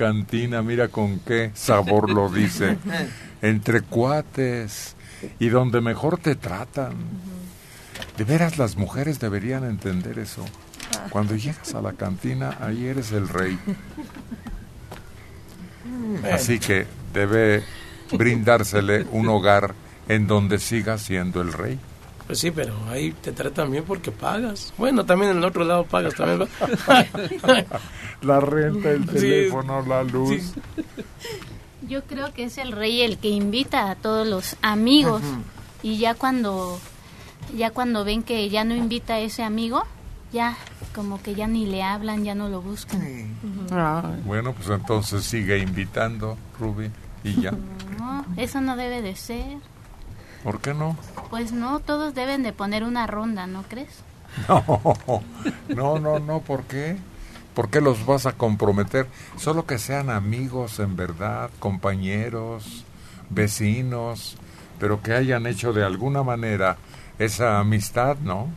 cantina mira con qué sabor lo dice. Entre cuates y donde mejor te tratan. De veras, las mujeres deberían entender eso. Cuando llegas a la cantina, ahí eres el rey. Así que debe brindársele un hogar en donde siga siendo el rey. Pues sí, pero ahí te tratan bien porque pagas. Bueno, también en el otro lado pagas también. La renta, el Sí. teléfono, la luz. Yo creo que es el rey el que invita a todos los amigos y ya cuando ya cuando ven que ya no invita a ese amigo, ya como que ya ni le hablan, ya no lo buscan. Bueno, pues entonces sigue invitando, Ruby, y ya. No, eso no debe de ser. ¿Por qué no? Pues no, todos deben de poner una ronda, ¿no crees? No, no, no, no, ¿por qué? ¿Por qué los vas a comprometer? Solo que sean amigos en verdad, compañeros, vecinos, pero que hayan hecho de alguna manera esa amistad, ¿no?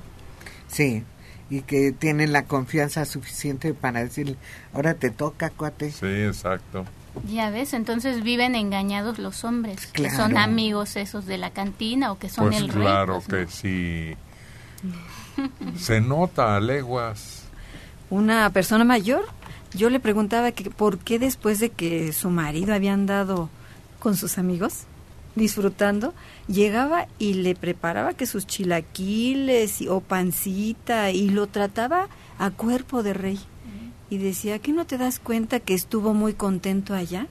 Sí, y que tienen la confianza suficiente para decirle, ahora te toca, cuate. Sí, exacto. Ya ves, entonces viven engañados los hombres, que son amigos esos de la cantina o que son Pues el rey. claro pues, que sí. Se nota a leguas. Una persona mayor, yo le preguntaba que por qué después de que su marido había andado con sus amigos disfrutando, llegaba y le preparaba que sus chilaquiles y- o pancita y lo trataba a cuerpo de rey. Y decía, ¿que no te das cuenta que estuvo muy contento allá?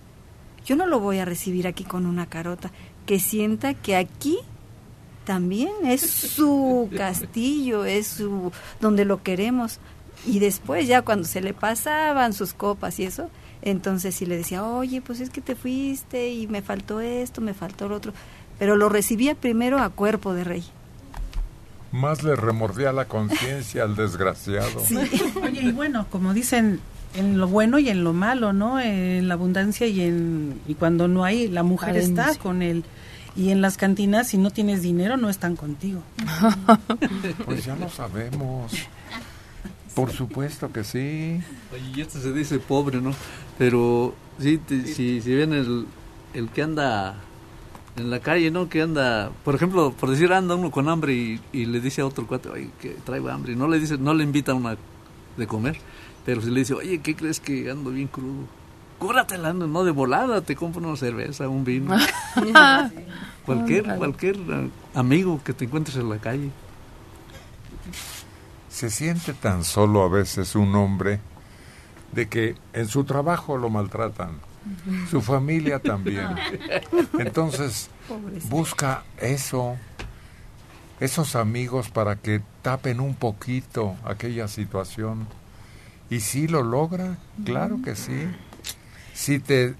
Yo no lo voy a recibir aquí con una carota. Que sienta que aquí también es su castillo, es su donde lo queremos. Y después ya cuando se le pasaban sus copas y eso, entonces sí le decía, oye, pues es que te fuiste y me faltó esto, me faltó lo otro. Pero lo recibía primero a cuerpo de rey. Más le remordía la conciencia al desgraciado. Oye, y bueno, como dicen, en lo bueno y en lo malo, ¿no? En la abundancia y en y cuando no hay, la mujer está con él. Y en las cantinas, si no tienes dinero, no están contigo. Pues ya lo sabemos. Por supuesto que sí. Oye, y esto se dice pobre, ¿no? Pero sí, te- si, si ven el, el que anda en la calle, ¿no? Que anda, por ejemplo, por decir, anda uno con hambre y, y le dice a otro cuate, oye, que traigo hambre. Y no le dice, no le invita a una de comer, pero si le dice, oye, ¿qué crees que ando bien crudo? Cúratela, no no de volada, te compro una cerveza, un vino. cualquier, cualquier eh, amigo que te encuentres en la calle. Se siente tan solo a veces un hombre de que en su trabajo lo maltratan, su familia también. Entonces busca eso, esos amigos para que tapen un poquito aquella situación. Y si lo logra, claro que sí. Si te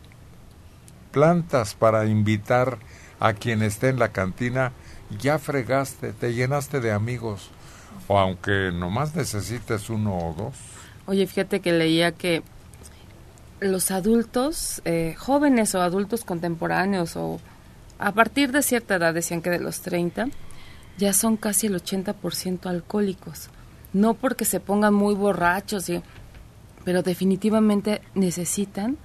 plantas para invitar a quien esté en la cantina, ya fregaste, te llenaste de amigos. O aunque nomás necesites uno o dos. Oye, fíjate que leía que los adultos, eh, jóvenes o adultos contemporáneos o a partir de cierta edad, decían que de los 30, ya son casi el 80% alcohólicos. No porque se pongan muy borrachos, ¿sí? pero definitivamente necesitan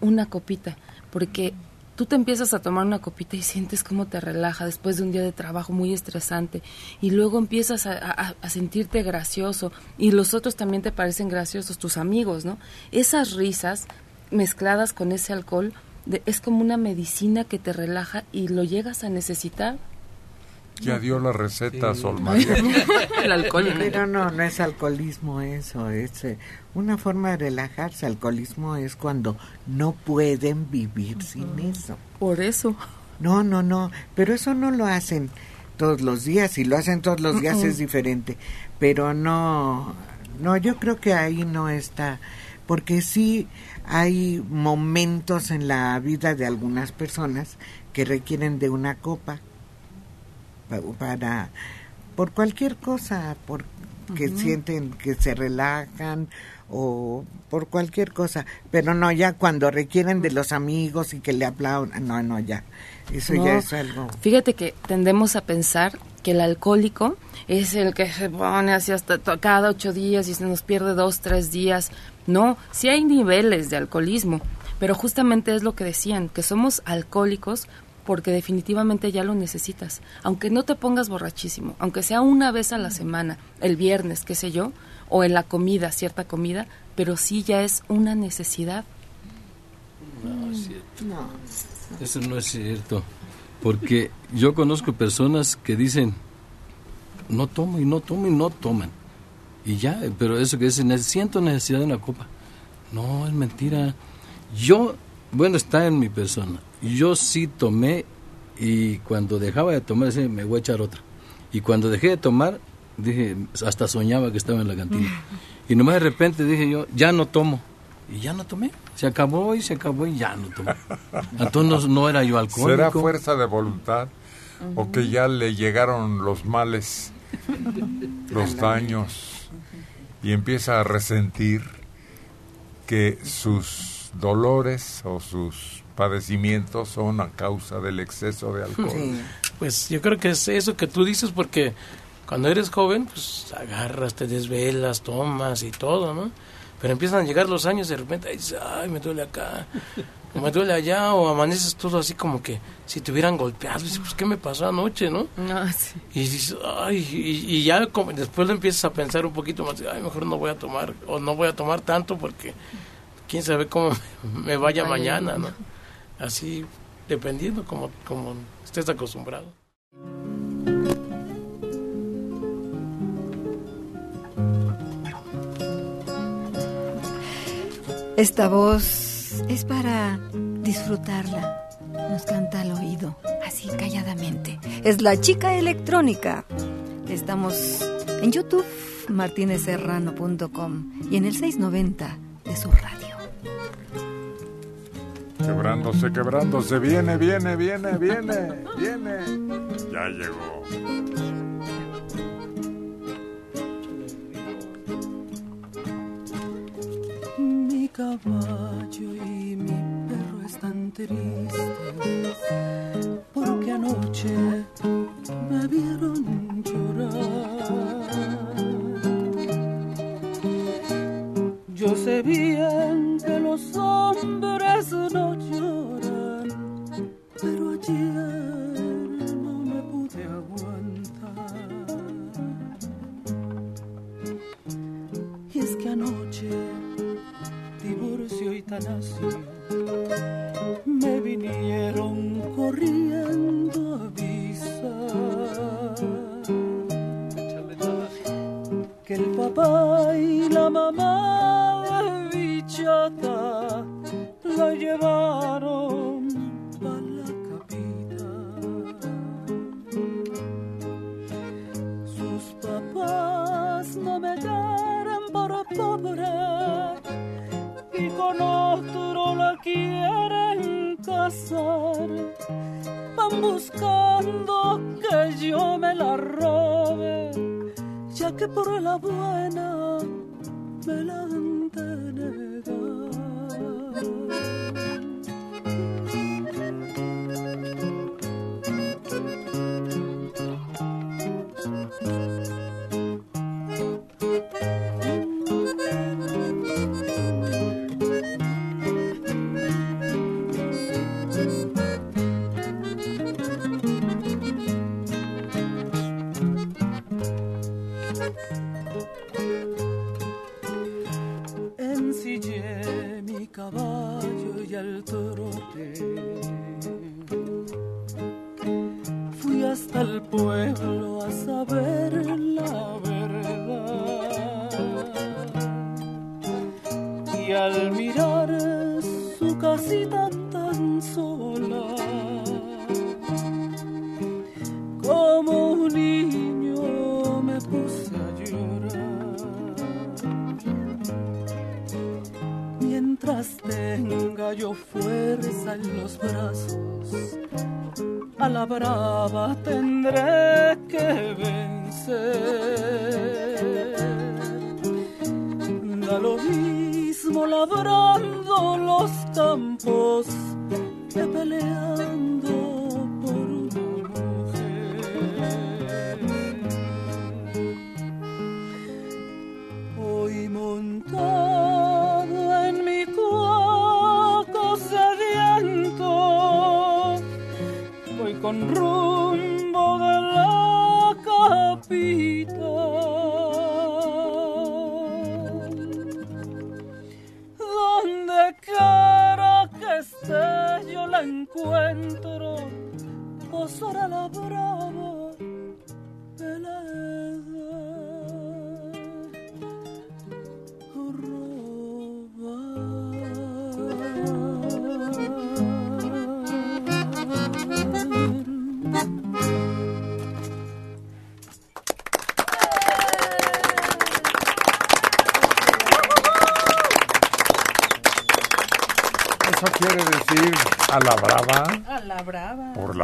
una copita, porque tú te empiezas a tomar una copita y sientes cómo te relaja después de un día de trabajo muy estresante y luego empiezas a, a- a sentirte gracioso y los otros también te parecen graciosos, tus amigos, ¿no? Esas risas mezcladas con ese alcohol de- es como una medicina que te relaja y lo llegas a necesitar. Ya dio la receta, Sol María. El alcohólico. Pero no, no es alcoholismo eso, es eh, una forma de relajarse. Alcoholismo es cuando no pueden vivir sin eso. Por eso. No, no, no, pero eso no lo hacen todos los días, si lo hacen todos los días es diferente, pero no, no, yo creo que ahí no está, porque sí hay momentos en la vida de algunas personas que requieren de una copa pa- para por cualquier cosa, por que sienten que se relajan o por cualquier cosa, pero no ya cuando requieren de los amigos y que le aplaudan, no, no ya, eso No, ya es algo. Fíjate que tendemos a pensar que el alcohólico es el que se pone así hasta cada ocho días y se nos pierde dos, tres días. No, sí hay niveles de alcoholismo, pero justamente es lo que decían, que somos alcohólicos porque definitivamente ya lo necesitas. Aunque no te pongas borrachísimo, aunque sea una vez a la semana, el viernes, qué sé yo, o en la comida, cierta comida, pero sí ya es una necesidad. No, es cierto. Eso no es cierto. Porque yo conozco personas que dicen, no tomo y no tomo y no toman. Y ya, pero eso que dicen, siento necesidad de una copa. No, es mentira. Yo, bueno, está en mi persona. Yo sí tomé y cuando dejaba de tomar, decía, me voy a echar otra. Y cuando dejé de tomar, dije, hasta soñaba que estaba en la cantina. Y nomás de repente dije yo, ya no tomo. y ya no tomé. Se acabó y se acabó y ya no tomé. Entonces no, no era yo alcohólico. ¿Será fuerza de voluntad o que ya le llegaron los males, los daños y empieza a resentir que sus dolores o sus padecimientos son a causa del exceso de alcohol? Pues yo creo que es eso que tú dices porque cuando eres joven, pues agarras, te desvelas, tomas y todo, ¿no? Pero empiezan a llegar los años y de repente, ay, dices, ay, me duele acá, o me duele allá, o amaneces todo así como que si te hubieran golpeado. Y dices, pues, ¿qué me pasó anoche, no? No, sí. Y dices, ay, y, y ya como- después lo empiezas a pensar un poquito más, ay, mejor no voy a tomar, o no voy a tomar tanto porque quién sabe cómo me vaya Vaya. mañana, ¿no? Así, dependiendo como, como estés acostumbrado. Esta voz es para disfrutarla. Nos canta al oído, así calladamente. Es la chica electrónica. Estamos en YouTube, martinezserrano.com y en el 690 de su radio. Quebrándose, quebrándose, viene, viene, viene, viene, viene. Ya llegó. Mi caballo y mi perro están tristes porque anoche me vieron llorar. Yo sé bien que los hombres no lloran, pero ayer no me pude aguantar. Y es que anoche divorcio y tanacio me vinieron corriendo a avisar que el papá y la mamá de bichata la llevaron a la capital. Sus papás no me quieren por pobre y con otro la quieren casar. Van buscando que yo me la robe, ya que por la buena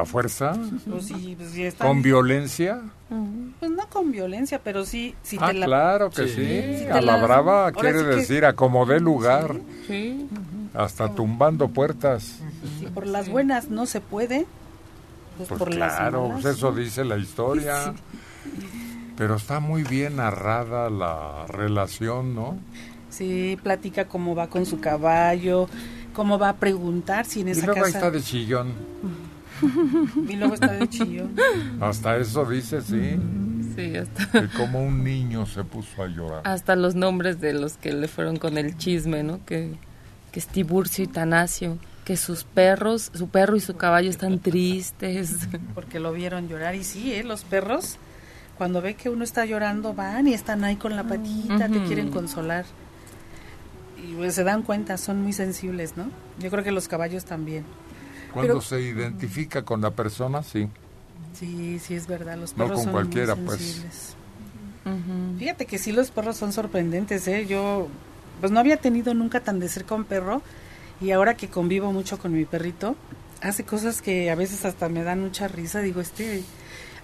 la fuerza, Pues sí, pues sí está- con violencia. Pues no con violencia, pero sí, si Ah, te la... claro que sí. Si te A la brava ahora quiere sí que- decir a como dé lugar, Sí. hasta tumbando puertas. Si por las buenas no se puede, pues, Pues por las claro, malas. pues eso dice la historia. Pero está muy bien narrada la relación, ¿no? Sí, platica cómo va con su caballo, cómo va a preguntar si en Y esa luego ahí casa... está de chillón. Y luego está de chillón. Hasta eso dice, sí. Sí, hasta, Que como un niño se puso a llorar. hasta los nombres de los que le fueron con el chisme, ¿no? Que, que es Tiburcio y Tanasio, que sus perros, su perro y su caballo están tristes. Porque lo vieron llorar. Y sí, ¿eh? los perros, cuando ve que uno está llorando, van y están ahí con la patita, te quieren consolar. Y pues, se dan cuenta, son muy sensibles, ¿no? Yo creo que los caballos también. Cuando Pero- se identifica con la persona, sí. Sí, sí es verdad, los No perros con son cualquiera, muy pues. sensibles. Fíjate que sí los perros son sorprendentes, ¿eh? Yo pues no había tenido nunca tan de cerca un perro y ahora que convivo mucho con mi perrito, hace cosas que a veces hasta me dan mucha risa, digo, este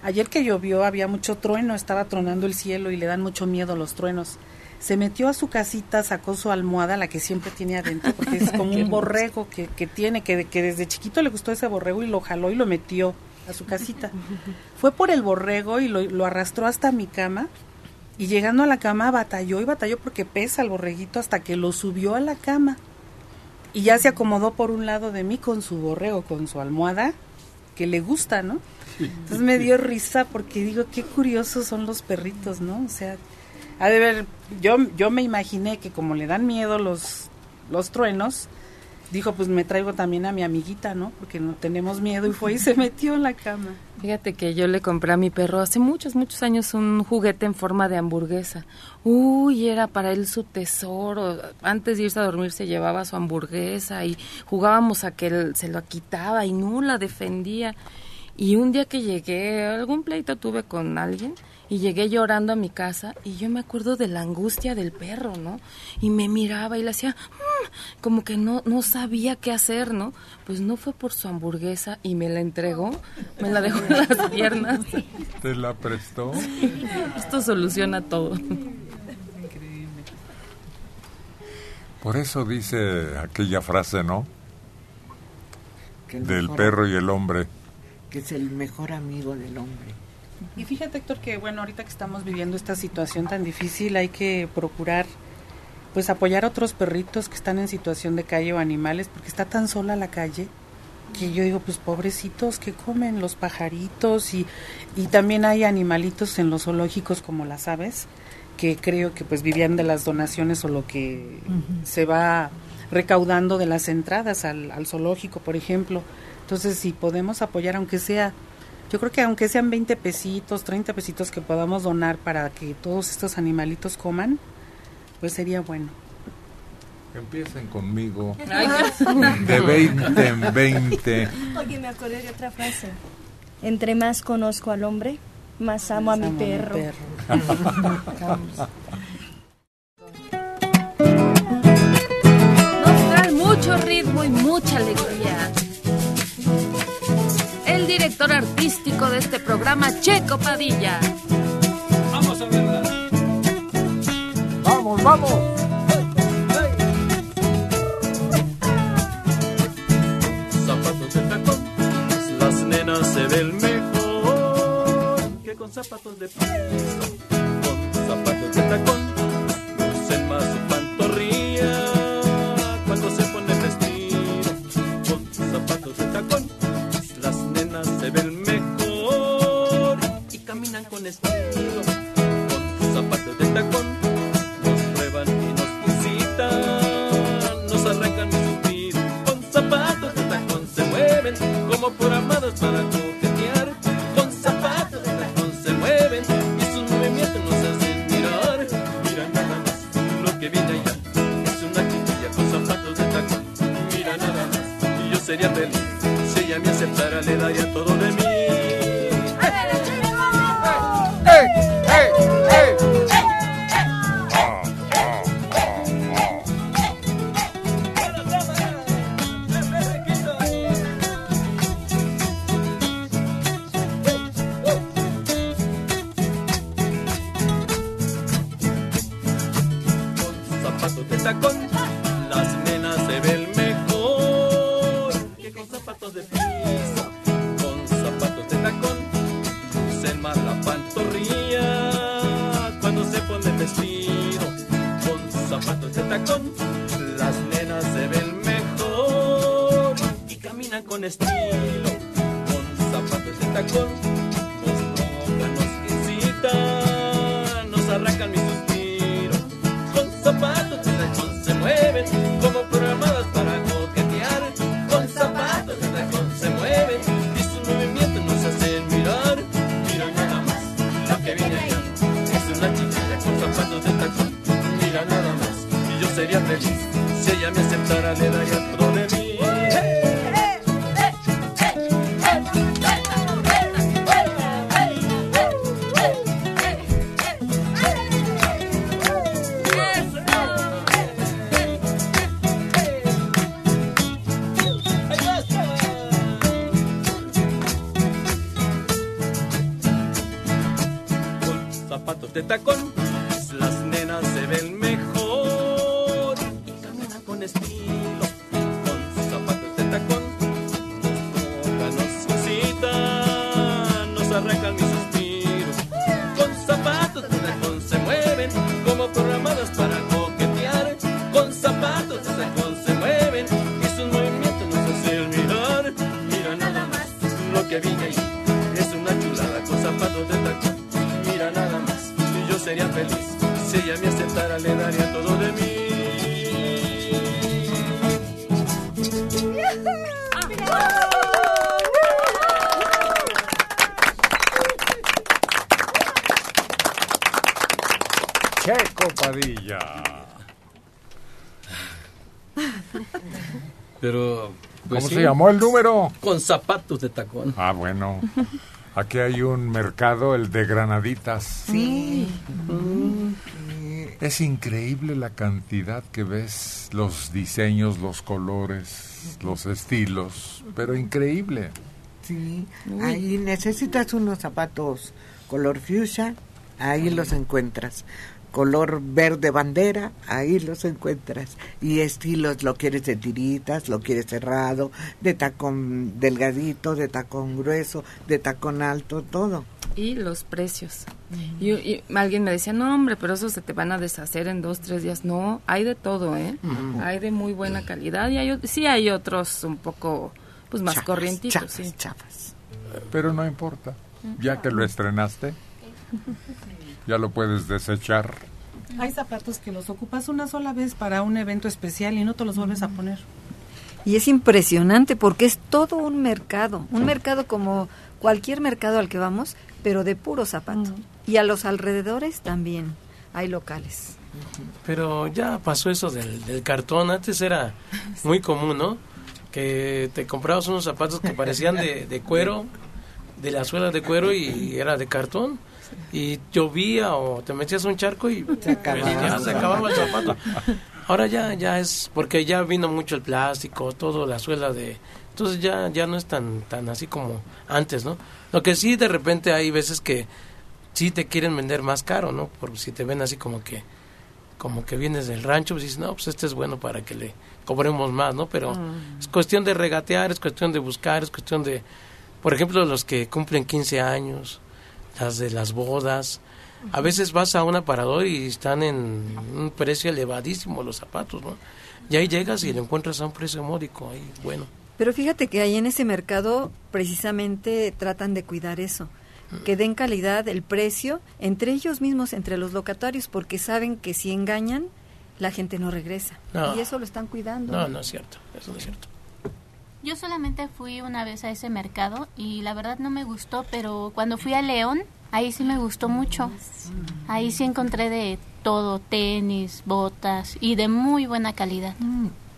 ayer que llovió había mucho trueno, estaba tronando el cielo y le dan mucho miedo los truenos. Se metió a su casita, sacó su almohada, la que siempre tiene adentro, porque es como un borrego que, que tiene, que, que desde chiquito le gustó ese borrego y lo jaló y lo metió a su casita. Fue por el borrego y lo, lo arrastró hasta mi cama y llegando a la cama batalló y batalló porque pesa el borreguito hasta que lo subió a la cama. Y ya se acomodó por un lado de mí con su borrego, con su almohada, que le gusta, ¿no? Entonces me dio risa porque digo, qué curiosos son los perritos, ¿no? O sea, ha de ver, yo, yo me imaginé que como le dan miedo los, los truenos, dijo, pues me traigo también a mi amiguita, ¿no? Porque no tenemos miedo y fue y se metió en la cama. Fíjate que yo le compré a mi perro hace muchos, muchos años un juguete en forma de hamburguesa. Uy, era para él su tesoro. Antes de irse a dormir se llevaba su hamburguesa y jugábamos a que él se lo quitaba y no la defendía. Y un día que llegué, algún pleito tuve con alguien y llegué llorando a mi casa y yo me acuerdo de la angustia del perro, ¿no? Y me miraba y le hacía "Mm", como que no no sabía qué hacer, ¿no? Pues no fue por su hamburguesa y me la entregó, me la dejó en las piernas. ¿Te la prestó? Esto soluciona todo. Por eso dice aquella frase, ¿no? Que Del mejor- perro y el hombre. Que es el mejor amigo del hombre. Y fíjate, Héctor, que bueno, ahorita que estamos viviendo esta situación tan difícil, hay que procurar pues apoyar a otros perritos que están en situación de calle o animales, porque está tan sola la calle que yo digo, pues pobrecitos, que comen los pajaritos? Y, y también hay animalitos en los zoológicos como las aves, que creo que pues vivían de las donaciones o lo que se va recaudando de las entradas al, al zoológico, por ejemplo. Entonces, si podemos apoyar, aunque sea, yo creo que aunque sean 20 pesitos, 30 pesitos que podamos donar para que todos estos animalitos coman, pues sería bueno. Empiecen conmigo. De 20 en 20. Oye, me acordé de otra frase. Entre más conozco al hombre, más amo a mi amo a mi perro. Nos trae mucho ritmo y mucha alegría. Director artístico de este programa, Checo Padilla. Vamos a verla. Vamos, vamos. Zapatos de tacón, las nenas se ven mejor que con zapatos de piso. Con zapatos de tacón, lucen más su con estilo. Con zapatos de tacón, nos prueban y nos visitan, nos arrancan y suspiran. Con zapatos de tacón se mueven como por amados para coquetear. Con zapatos de tacón se mueven y sus movimientos nos hacen mirar. Mira nada más lo que viene allá. Es una chiquilla con zapatos de tacón. Mira nada más y yo sería feliz ¿Cómo sí, se llamó el número? Con zapatos de tacón. Ah, bueno. Aquí hay un mercado, el de Granaditas. Sí. Es increíble la cantidad que ves, los diseños, los colores, los estilos, pero increíble. Sí, ahí necesitas unos zapatos color fuchsia, ahí los encuentras. Color verde bandera, ahí los encuentras. Y estilos, lo quieres de tiritas, lo quieres cerrado, de tacón delgadito, de tacón grueso, de tacón alto, todo. Y los precios. y, y alguien me decía, no hombre, pero esos se te van a deshacer en dos, tres días. No, hay de todo, ¿eh? Hay de muy buena calidad y hay, sí hay otros un poco, pues más Chafas, corrientitos, chafas, sí. Pero no importa. Ya que lo estrenaste, ya lo puedes desechar. Hay zapatos que los ocupas una sola vez para un evento especial y no te los vuelves a poner. Y es impresionante porque es todo un mercado, un mercado como cualquier mercado al que vamos, pero de puro zapato. Y a los alrededores también hay locales. Pero ya pasó eso del, del cartón. Antes era muy común, ¿no? Que te comprabas unos zapatos que parecían de, de cuero, de la suela de cuero y era de cartón. Y llovía o te metías un charco y pues, ya se acababa el zapato. Ahora ya ya es porque ya vino mucho el plástico, todo la suela de entonces ya ya no es tan tan así como antes, ¿no? Lo que sí de repente hay veces que sí te quieren vender más caro, ¿no? Porque si te ven así como que como que vienes del rancho, pues dices, no, pues este es bueno para que le cobremos más, ¿no? Pero Mm. es cuestión de regatear, es cuestión de buscar, es cuestión de, por ejemplo, los que cumplen 15 años, las de las bodas. A veces vas a un aparador y están en un precio elevadísimo los zapatos, ¿no? Y ahí llegas y lo encuentras a un precio módico, ahí, bueno. Pero fíjate que ahí en ese mercado precisamente tratan de cuidar eso, que den calidad, el precio, entre ellos mismos, entre los locatarios, porque saben que si engañan, la gente no regresa. No. Y eso lo están cuidando. No, no es cierto, eso no es cierto. Yo solamente fui una vez a ese mercado y la verdad no me gustó, pero cuando fui a León, ahí sí me gustó mucho. Ahí sí encontré de todo, tenis, botas y de muy buena calidad.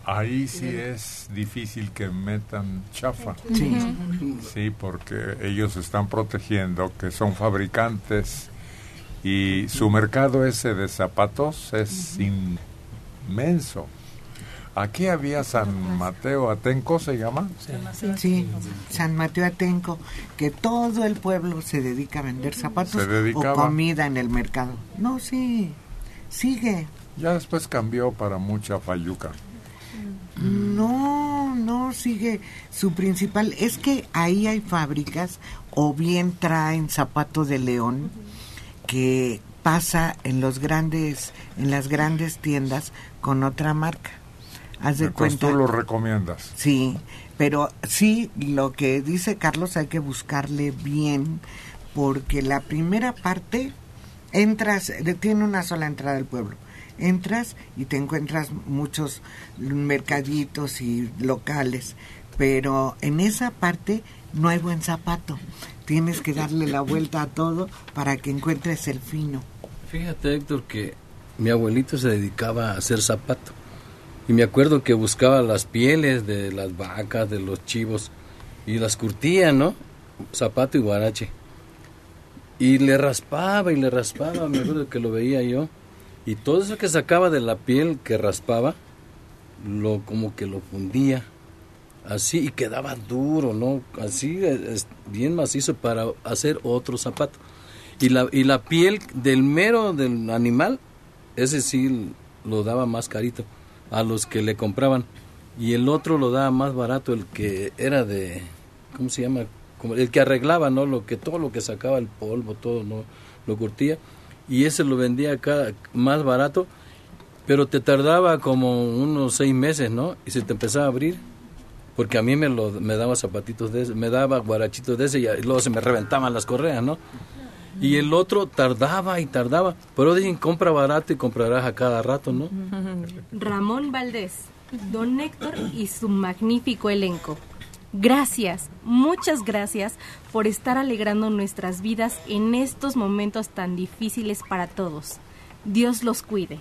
Ahí sí es difícil que metan chafa. Sí. Sí, porque ellos están protegiendo que son fabricantes y su mercado ese de zapatos es inmenso. Aquí había San Mateo Atenco, ¿se llama? Sí, San Mateo Atenco, que todo el pueblo se dedica a vender zapatos Se dedicaba. o comida en el mercado. No, sí, sigue. Ya después cambió para mucha fayuca. No, no, sigue. Su principal es que ahí hay fábricas o bien traen zapato de león que pasa en los grandes, en las grandes tiendas con otra marca. Haz de Entonces cuenta. tú lo recomiendas. Sí, Pero sí, lo que dice Carlos hay que buscarle bien, porque la primera parte, entras, tiene una sola entrada al pueblo. Entras y te encuentras muchos mercaditos y locales, pero en esa parte no hay buen zapato. Tienes que darle la vuelta a todo para que encuentres el fino. Fíjate, Héctor, que mi abuelito se dedicaba a hacer zapato. Y me acuerdo que buscaba las pieles de las vacas, de los chivos, y las curtía, ¿no? Zapato y guarache. Y le raspaba y le raspaba, me acuerdo que lo veía yo. Y todo eso que sacaba de la piel que raspaba, lo como que lo fundía. Así, y quedaba duro, ¿no? Así, bien macizo para hacer otro zapato. Y la, y la piel del mero del animal, ese sí lo daba más carito a los que le compraban. Y el otro lo daba más barato, el que era de, ¿cómo se llama? Como el que arreglaba, ¿no? Lo que, todo lo que sacaba el polvo, todo, ¿no? Lo curtía. Y ese lo vendía acá más barato, pero te tardaba como unos seis meses, ¿no? Y se te empezaba a abrir. Porque a mí me, lo, me daba zapatitos de ese, me daba guarachitos de ese y luego se me reventaban las correas, ¿no? Y el otro tardaba y tardaba. Pero dicen, compra barato y comprarás a cada rato, ¿no? Ramón Valdés, Don Héctor y su magnífico elenco. Gracias, muchas gracias por estar alegrando nuestras vidas en estos momentos tan difíciles para todos. Dios los cuide.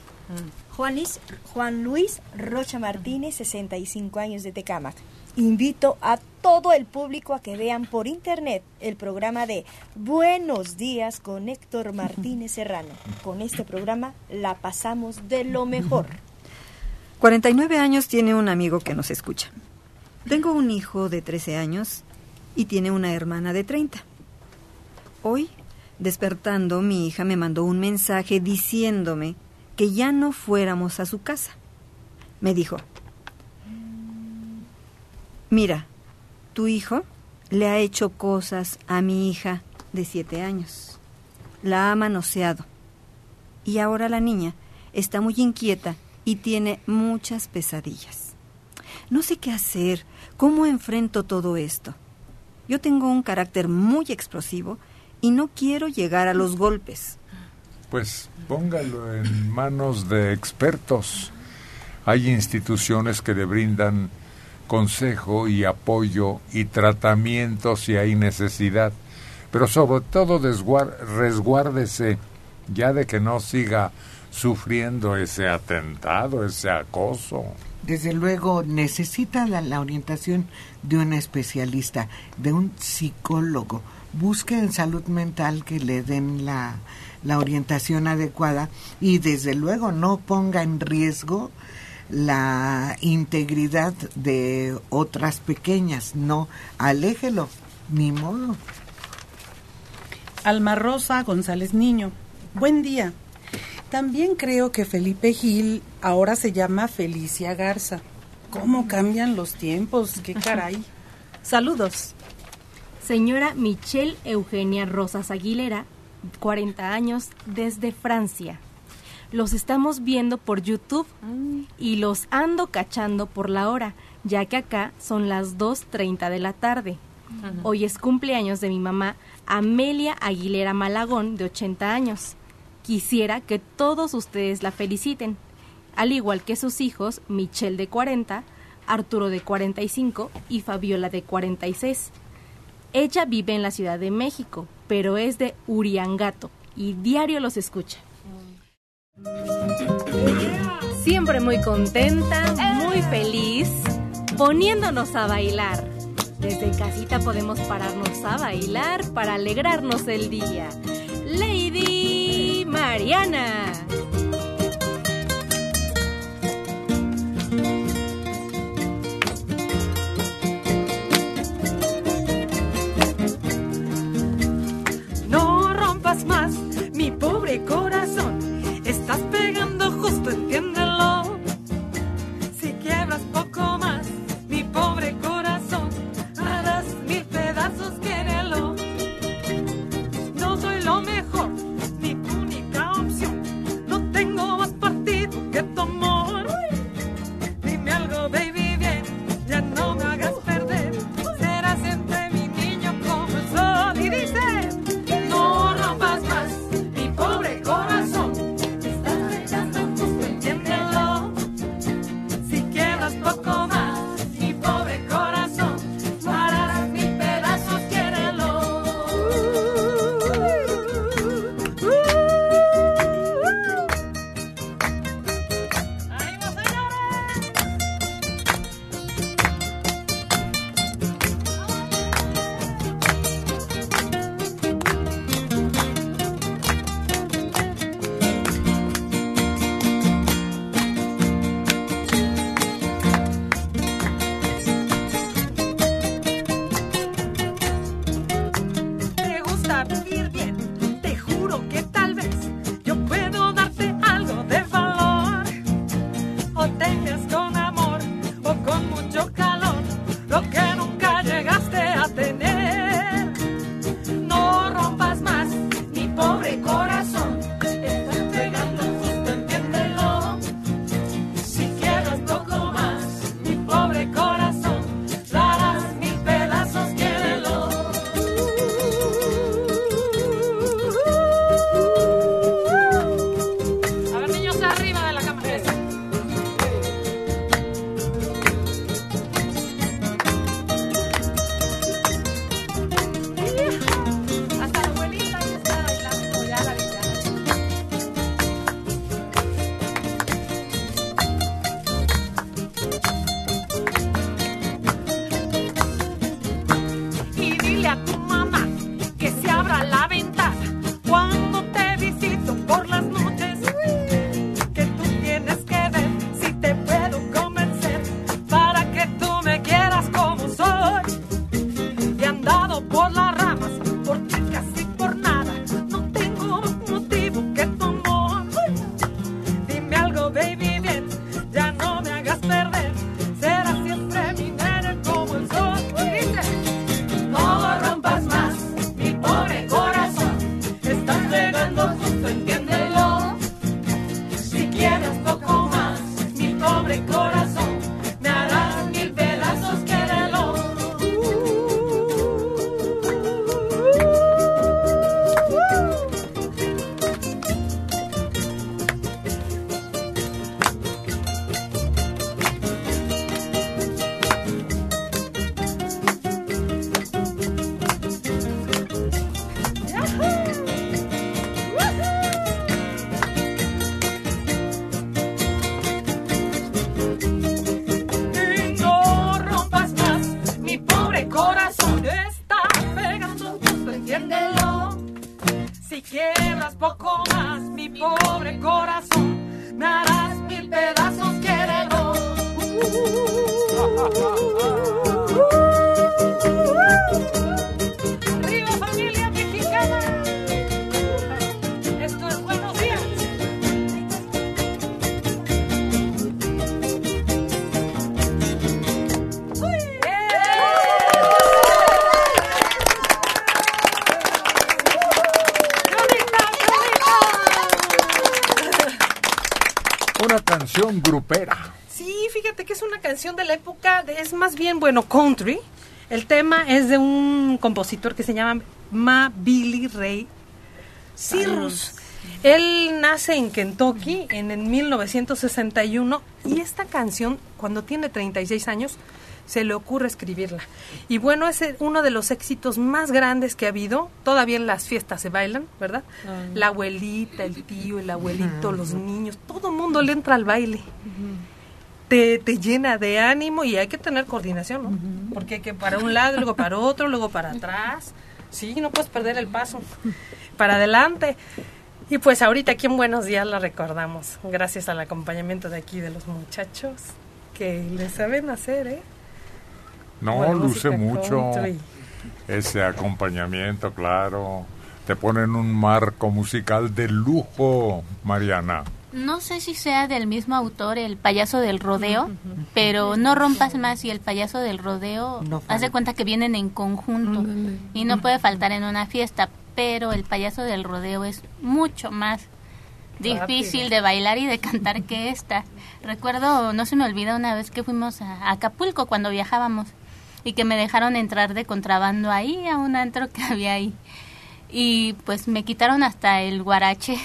Juanis, Juan Luis Rocha Martínez, 65 años de Tecámac. Invito a todo el público a que vean por internet el programa de Buenos días con Héctor Martínez Serrano. Con este programa la pasamos de lo mejor. 49 años tiene un amigo que nos escucha. Tengo un hijo de 13 años y tiene una hermana de 30. Hoy, despertando, mi hija me mandó un mensaje diciéndome que ya no fuéramos a su casa. Me dijo, mira, tu hijo le ha hecho cosas a mi hija de 7 años. La ha manoseado. Y ahora la niña está muy inquieta y tiene muchas pesadillas. No sé qué hacer, cómo enfrento todo esto. Yo tengo un carácter muy explosivo y no quiero llegar a los golpes. Pues póngalo en manos de expertos. Hay instituciones que le brindan consejo y apoyo y tratamiento si hay necesidad. Pero sobre todo resguárdese ya de que no siga sufriendo ese atentado, ese acoso. Desde luego necesita la, la orientación de un especialista, de un psicólogo. Busque en salud mental que le den la, la orientación adecuada y desde luego no ponga en riesgo la integridad de otras pequeñas. No, aléjelo, ni modo. Alma Rosa González Niño. Buen día. También creo que Felipe Gil ahora se llama Felicia Garza. ¿Cómo cambian los tiempos? ¡Qué caray! Saludos. Señora Michelle Eugenia Rosas Aguilera, 40 años, desde Francia. Los estamos viendo por YouTube y los ando cachando por la hora, ya que acá son las 2.30 de la tarde. Hoy es cumpleaños de mi mamá Amelia Aguilera Malagón, de 80 años. Quisiera que todos ustedes la feliciten, al igual que sus hijos Michelle de 40, Arturo de 45 y Fabiola de 46. Ella vive en la Ciudad de México, pero es de Uriangato y diario los escucha. Siempre muy contenta, muy feliz, poniéndonos a bailar. Desde casita podemos pararnos a bailar para alegrarnos el día. Lady Mariana. No rompas más mi pobre corazón. Canción de la época, de, es más bien, bueno, country. El tema es de un compositor que se llama Ma Billy Ray Cyrus. Él nace en Kentucky en el 1961 y esta canción, cuando tiene 36 años, se le ocurre escribirla. Y bueno, es eh, uno de los éxitos más grandes que ha habido. Todavía en las fiestas se bailan, ¿verdad? La abuelita, el tío, el abuelito, los niños, todo el mundo le entra al baile. Te, te llena de ánimo y hay que tener coordinación, ¿no? Porque hay que para un lado, luego para otro, luego para atrás. Sí, no puedes perder el paso. Para adelante. Y pues ahorita aquí en Buenos Días la recordamos, gracias al acompañamiento de aquí de los muchachos que le saben hacer, ¿eh? No, Buena luce mucho country. ese acompañamiento, claro. Te ponen un marco musical de lujo, Mariana. No sé si sea del mismo autor, el payaso del rodeo, pero no rompas más y el payaso del rodeo, haz de cuenta que vienen en conjunto y no puede faltar en una fiesta, pero el payaso del rodeo es mucho más difícil de bailar y de cantar que esta. Recuerdo, no se me olvida una vez que fuimos a Acapulco cuando viajábamos y que me dejaron entrar de contrabando ahí a un antro que había ahí. Y pues me quitaron hasta el guarache.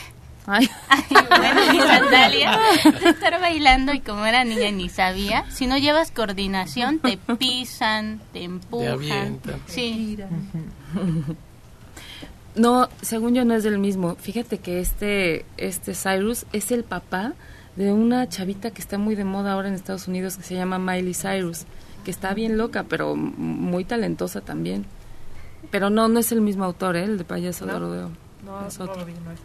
Ay. bueno, mi sandalia de estar bailando y como era niña ni sabía. Si no llevas coordinación, te pisan, te empujan. avientan. Sí. No, según yo no es del mismo. Fíjate que este, este Cyrus es el papá de una chavita que está muy de moda ahora en Estados Unidos que se llama Miley Cyrus, que está bien loca, pero muy talentosa también. Pero no, no es el mismo autor, ¿eh? el de Payaso de. Rodeo. No, Es no otro. lo vi, no es-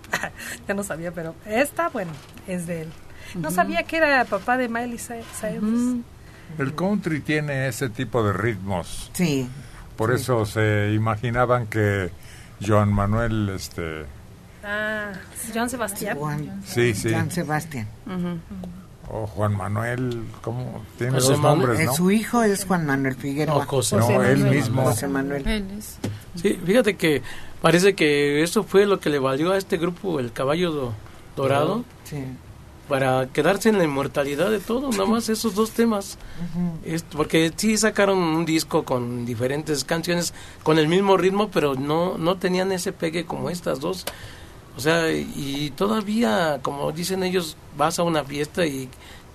ya no sabía, pero esta, bueno, es de él. No sabía que era papá de Miley Cy- Cyrus. El country tiene ese tipo de ritmos. Sí. Por eso se imaginaban que Joan Manuel, este, Ah, Joan Sebastián. Sí, sí. Juan Sebastián. o Juan Manuel, ¿cómo? Tiene José dos Manuel. nombres, ¿no? Su hijo es Juan Manuel Figueroa. No, José No, Manuel. él mismo. José Manuel. Sí, fíjate que parece que eso fue lo que le valió a este grupo el caballo do- dorado Sí. para quedarse en la inmortalidad de todo, nada más esos dos temas. Es- porque sí sacaron un disco con diferentes canciones con el mismo ritmo, pero no no tenían ese pegue como estas dos. O sea, y todavía, como dicen ellos, vas a una fiesta y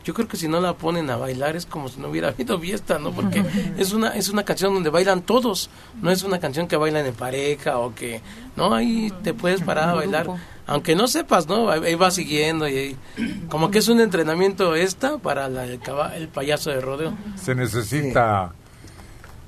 yo creo que si no la ponen a bailar es como si no hubiera habido fiesta, ¿no? Porque es una es una canción donde bailan todos, no es una canción que bailan en pareja o que no ahí te puedes parar a bailar, aunque no sepas, ¿no? Ahí vas siguiendo y ahí- como que es un entrenamiento esta para la- el, el payaso de rodeo. Se necesita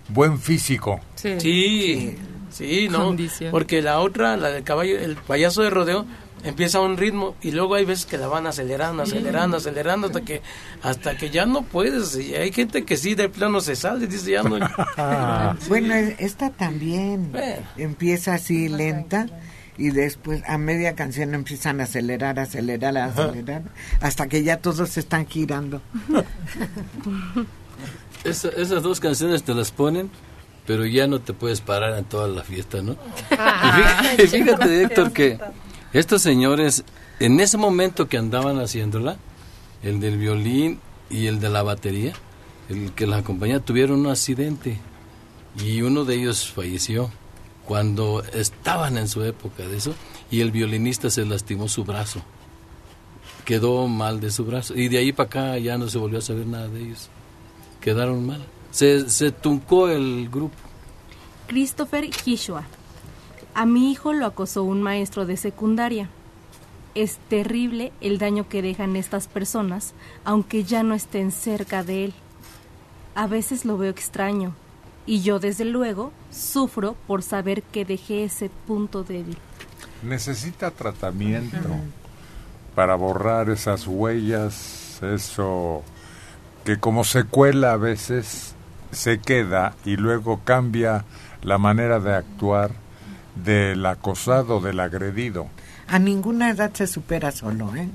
buen físico. Sí, sí, no, Condición. porque la otra, la del caballo, el payaso de rodeo, empieza a un ritmo y luego hay veces que la van acelerando, acelerando, acelerando hasta que hasta que ya no puedes. Y hay gente que sí de plano se sale, dice ya no. Bueno, esta también empieza así lenta y después a media canción empiezan a acelerar, acelerar, acelerar, hasta que ya todos se están girando. Esa- esas dos canciones te las ponen, pero ya no te puedes parar en toda la fiesta, ¿no? Y fíjate, fíjate, Héctor, que estos señores, en ese momento que andaban haciéndola, el del violín y el de la batería, el que la acompañaba, tuvieron un accidente y uno de ellos falleció cuando estaban en su época de eso y el violinista se lastimó su brazo. Quedó mal de su brazo y de ahí para acá ya no se volvió a saber nada de ellos. Quedaron mal. Se, se tuncó el grupo. Christopher Kishua. A mi hijo lo acosó un maestro de secundaria. Es terrible el daño que dejan estas personas, aunque ya no estén cerca de él. A veces lo veo extraño, y yo desde luego sufro por saber que dejé ese punto débil. Necesita tratamiento para borrar esas huellas, eso que como secuela a veces se queda y luego cambia la manera de actuar del acosado, del agredido. A ninguna edad se supera solo, ¿eh?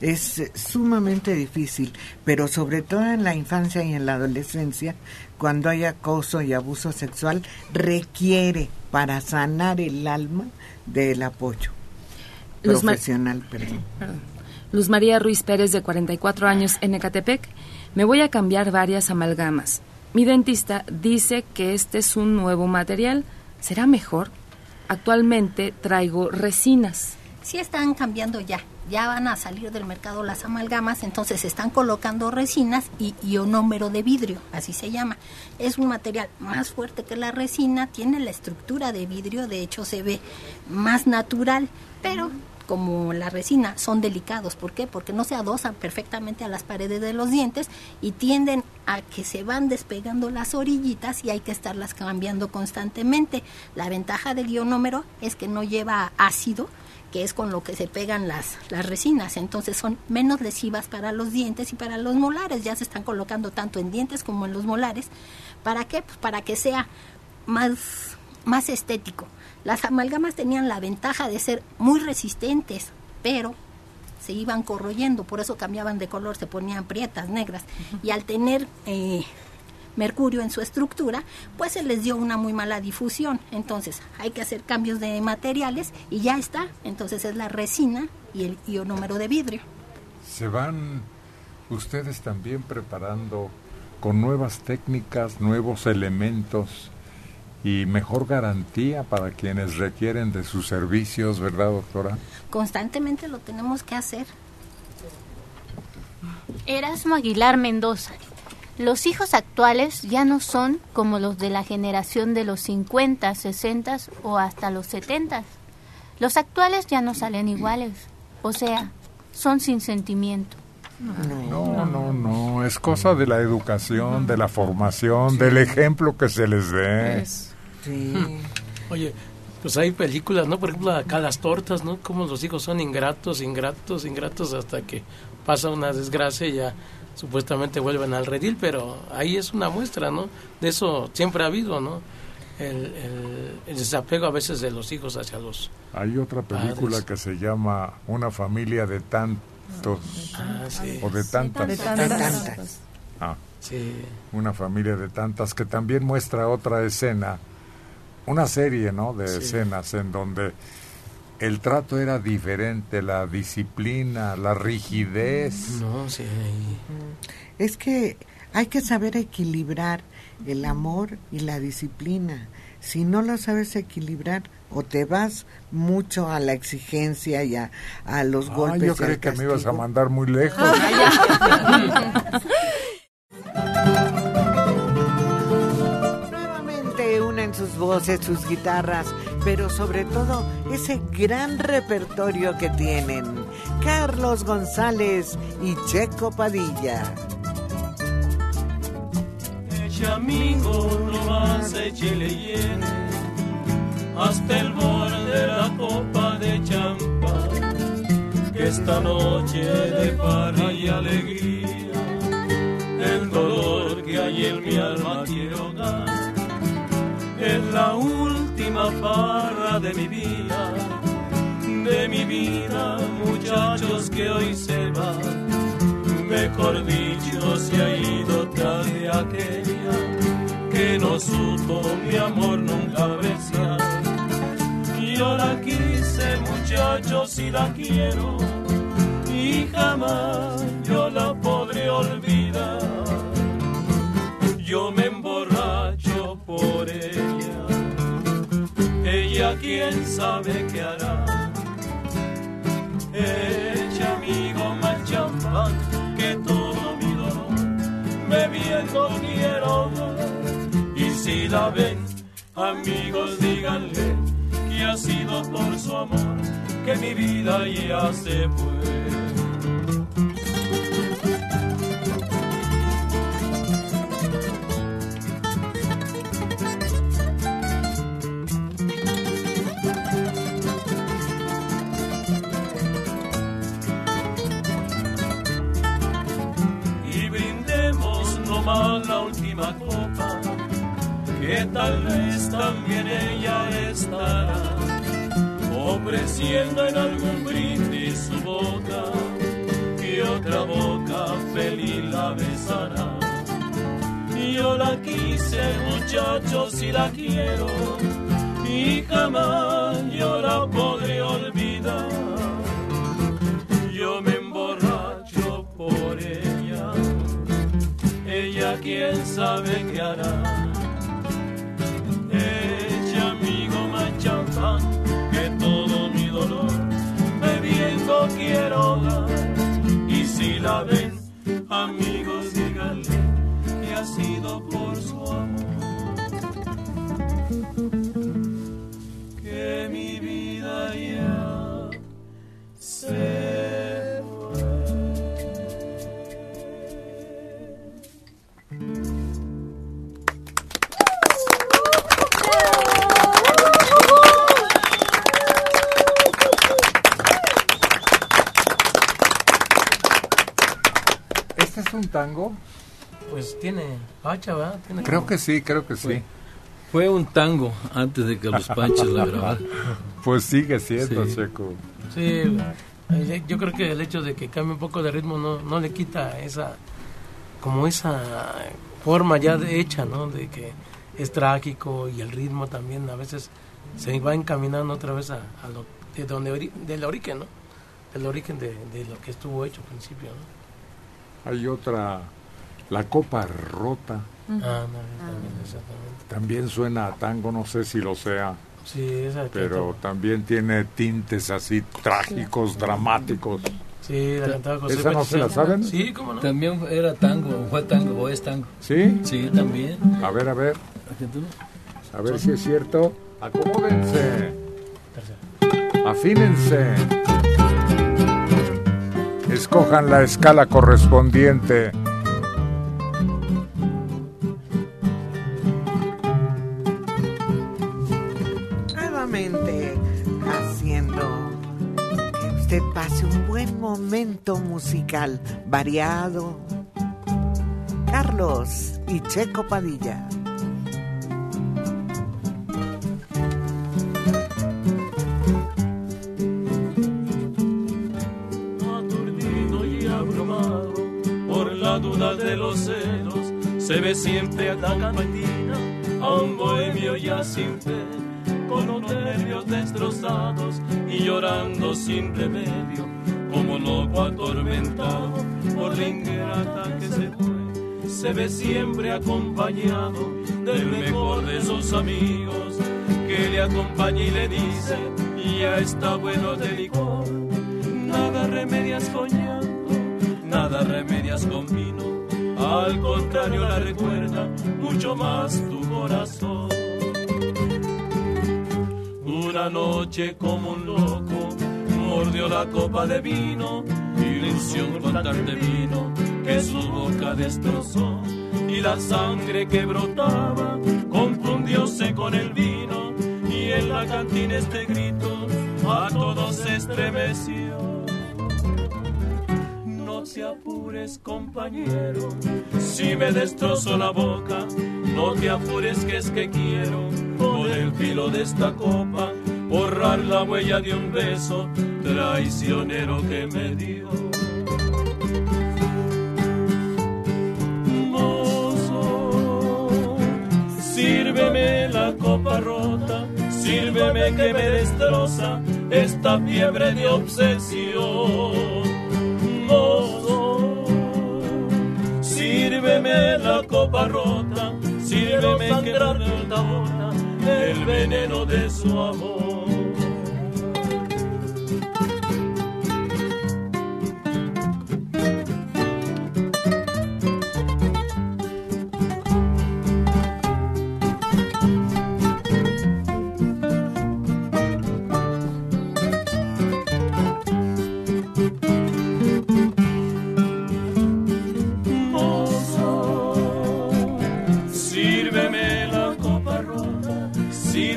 Es eh, sumamente difícil, pero sobre todo en la infancia y en la adolescencia, cuando hay acoso y abuso sexual, requiere para sanar el alma del apoyo Luz Mar- profesional. perdón. Luz María Ruiz Pérez, de 44 años, en Ecatepec. Me voy a cambiar varias amalgamas. Mi dentista dice que este es un nuevo material. ¿Será mejor? Actualmente traigo resinas. Sí están cambiando ya, ya van a salir del mercado las amalgamas, entonces están colocando resinas y ionómero de vidrio, así se llama. Es un material más fuerte que la resina, tiene la estructura de vidrio, de hecho se ve más natural, pero como la resina son delicados, ¿por qué? Porque no se adosan perfectamente a las paredes de los dientes y tienden a que se van despegando las orillitas y hay que estarlas cambiando constantemente. La ventaja del ionómero es que no lleva ácido, que es con lo que se pegan las, las resinas. Entonces son menos lesivas para los dientes y para los molares. Ya se están colocando tanto en dientes como en los molares. ¿Para qué? Pues para que sea más, más estético. Las amalgamas tenían la ventaja de ser muy resistentes, pero se iban corroyendo, por eso cambiaban de color, se ponían prietas, negras. Y al tener eh, mercurio en su estructura, pues se les dio una muy mala difusión. Entonces hay que hacer cambios de materiales y ya está. Entonces es la resina y el ionómero de vidrio. Se van ustedes también preparando con nuevas técnicas, nuevos elementos y mejor garantía para quienes requieren de sus servicios, ¿verdad, doctora? Constantemente lo tenemos que hacer. Erasmo Aguilar Mendoza. Los hijos actuales ya no son como los de la generación de los 50, 60 o hasta los 70. Los actuales ya no salen iguales, o sea, son sin sentimiento. No, no, no, es cosa de la educación, de la formación, del ejemplo que se les dé. Hmm. Oye, pues hay películas, ¿no? Por ejemplo, acá las tortas, ¿no? Como los hijos son ingratos, ingratos, ingratos hasta que pasa una desgracia y ya supuestamente vuelven al redil, pero ahí es una muestra, ¿no? De eso siempre ha habido, ¿no? el, el- el desapego a veces de los hijos hacia los... Hay otra película Padres. que se llama Una familia de tantos Ah, sí. o de tantas. De tantas. Ah, Sí. Una familia de tantas que también muestra otra escena, una serie, ¿no? De Sí. escenas en donde el trato era diferente, la disciplina, la rigidez. No, sí. Es que hay que saber equilibrar el amor y la disciplina. Si no lo sabes equilibrar, o te vas mucho a la exigencia y a, a los Ah, golpes. yo creí que me ibas a mandar muy lejos. voces, sus guitarras, pero sobre todo ese gran repertorio que tienen. Carlos González y Checo Padilla. Eche amigo, no más échele lleno hasta el borde de la copa de champán. Que esta noche de parra y alegría, el dolor que hay en mi alma quiero dar. Es la última farra de mi vida, de mi vida, muchachos que hoy se van mejor dicho, se ha ido tras de aquella que no supo mi amor nunca besar. Yo la quise, muchachos, y la quiero, y jamás yo la podré olvidar. Yo me emborracho por ella, ella quién sabe qué hará. Echa amigo más champán que todo mi dolor bebiendo quiero dar. Y si la ven, amigos, díganle que ha sido por su amor que mi vida ya se fue. La última copa, que tal vez también ella estará ofreciendo en algún brindis su boca, que otra boca feliz la besará. Yo la quise, muchachos, y la quiero, y jamás yo la podré olvidar. Quién sabe qué hará. Echa amigo más que todo mi dolor bebiendo quiero dar. Y si la ven, amigos, díganle que ha sido por su amor. Que mi vida ya se tiene facha, ¿verdad? Tiene Creo como- que sí, creo que sí. Fue un tango antes de que los Panchos la grabaran. Pues sigue siendo, Sí. Checo. Sí, eh, yo creo que el hecho de que cambie un poco de ritmo no, no le quita esa, como esa forma ya de- hecha, ¿no? De que es trágico y el ritmo también a veces se va encaminando otra vez a, a lo de donde ori- del origen, ¿no? Del origen de, de lo que estuvo hecho al principio, ¿no? Hay otra, La Copa Rota. Ah, no, también, exactamente. También suena a tango, no sé si lo sea. Sí, que Pero también tiene tintes así trágicos, dramáticos. Sí, la cantaba José ¿Esa no se la saben? Sí, cómo no. También era tango, fue tango, o es tango. ¿Sí? Sí, también. A ver, a ver. A ver si es cierto. Acomódense. Afínense. Escojan la escala correspondiente. segmento musical variado. Carlos y Checo Padilla. Aturdido y abrumado por la duda de los celos, se ve siempre atacando a un bohemio ya sin fe, con los nervios destrozados y llorando sin remedio como loco atormentado por la ingrata que se fue. Se ve siempre acompañado del mejor de sus amigos, que le acompaña y le dice, ya está bueno de licor, nada remedias con llanto, nada remedias con vino, al contrario la recuerda mucho más tu corazón. Una noche como un loco, mordió la copa de vino, ilusión con de vino que su boca destrozó, y la sangre que brotaba confundióse con el vino, y en la cantina este grito a todos estremeció. No te apures, compañero, si me destrozo la boca, no te apures que es que quiero, con el filo de esta copa, borrar la huella de un beso traicionero que me dio. Mozo, sírveme la copa rota, sírveme que me destroza esta fiebre de obsesión. Mozo, sírveme la copa rota, sírveme que me el veneno de su amor.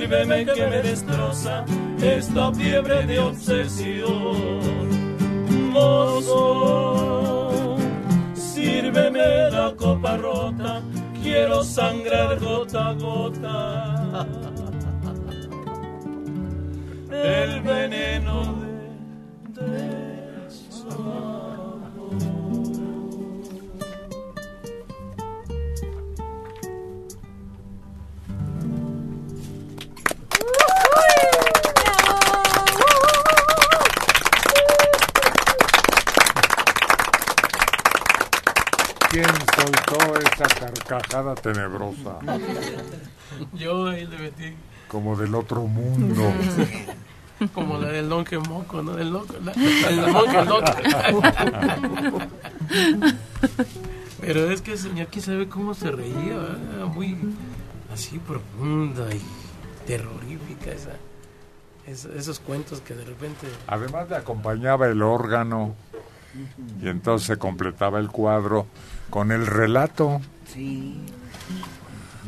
Sírveme que me destroza esta fiebre de obsesión. Mozo, sírveme la copa rota, quiero sangrar gota a gota. El veneno esa carcajada tenebrosa? Yo ahí le metí Como del otro mundo. como la del Lonque Moco, ¿no? Del loco, la, del Loco. Pero es que el señor, quién sabe cómo se reía, ¿verdad? muy así profunda y terrorífica esa, es- esos cuentos que de repente... Además le acompañaba el órgano y entonces se completaba el cuadro con el relato. Sí,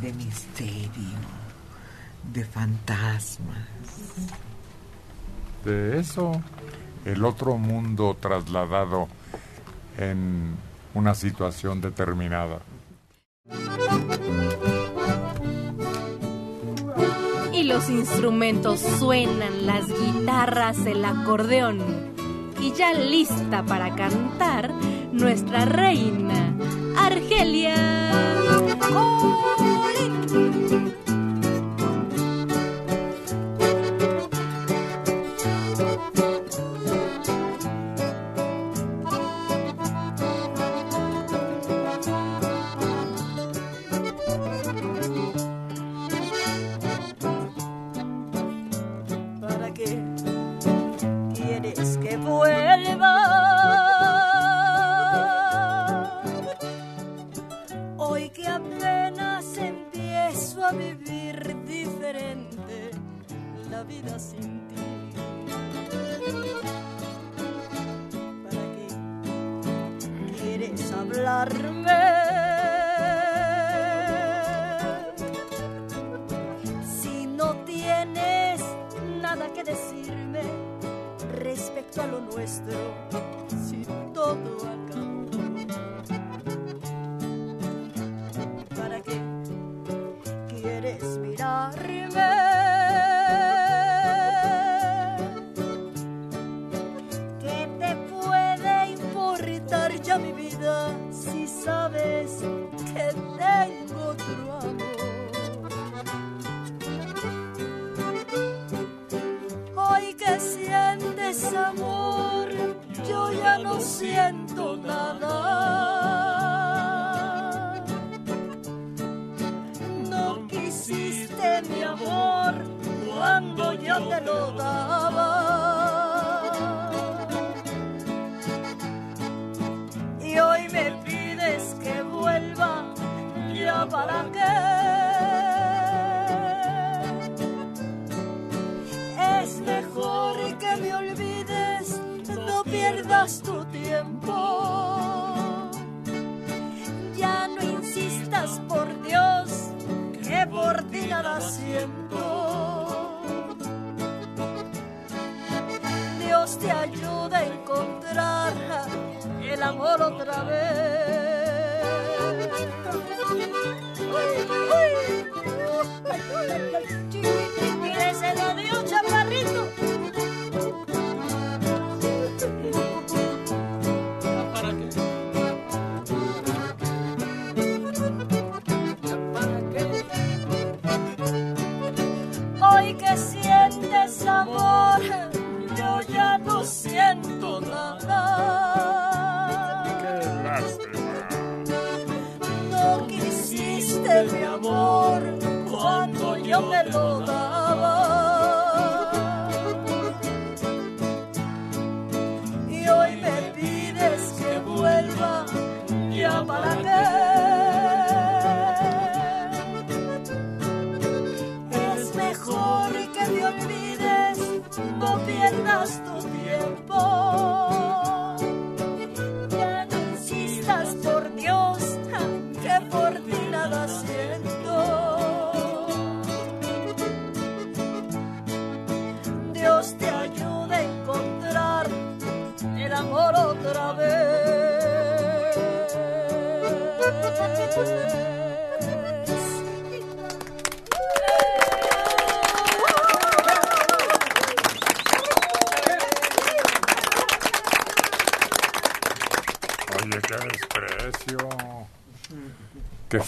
de misterio, de fantasmas. De eso, el otro mundo trasladado en una situación determinada. Y los instrumentos suenan, las guitarras, el acordeón. Y ya lista para cantar nuestra reina, Argelia. ¿Para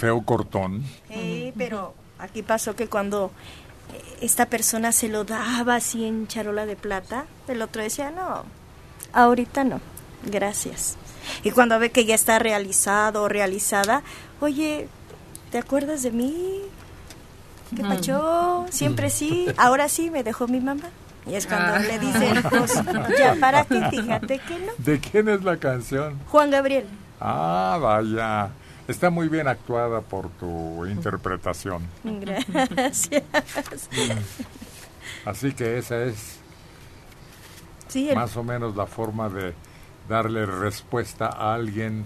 feo cortón. Eh, pero aquí pasó que cuando eh, esta persona se lo daba así en charola de plata, el otro decía, no, ahorita no, gracias. Y cuando ve que ya está realizado o realizada, oye, ¿te acuerdas de mí? ¿Qué Mm. pacho? Siempre sí, ahora sí me dejó mi mamá. Y es cuando Ah. le dicen, pues, ya para ti, fíjate que no. ¿De quién es la canción? Juan Gabriel. Ah, vaya. Está muy bien actuada por tu interpretación. Gracias. Así que esa es Sí, el- más o menos la forma de darle respuesta a alguien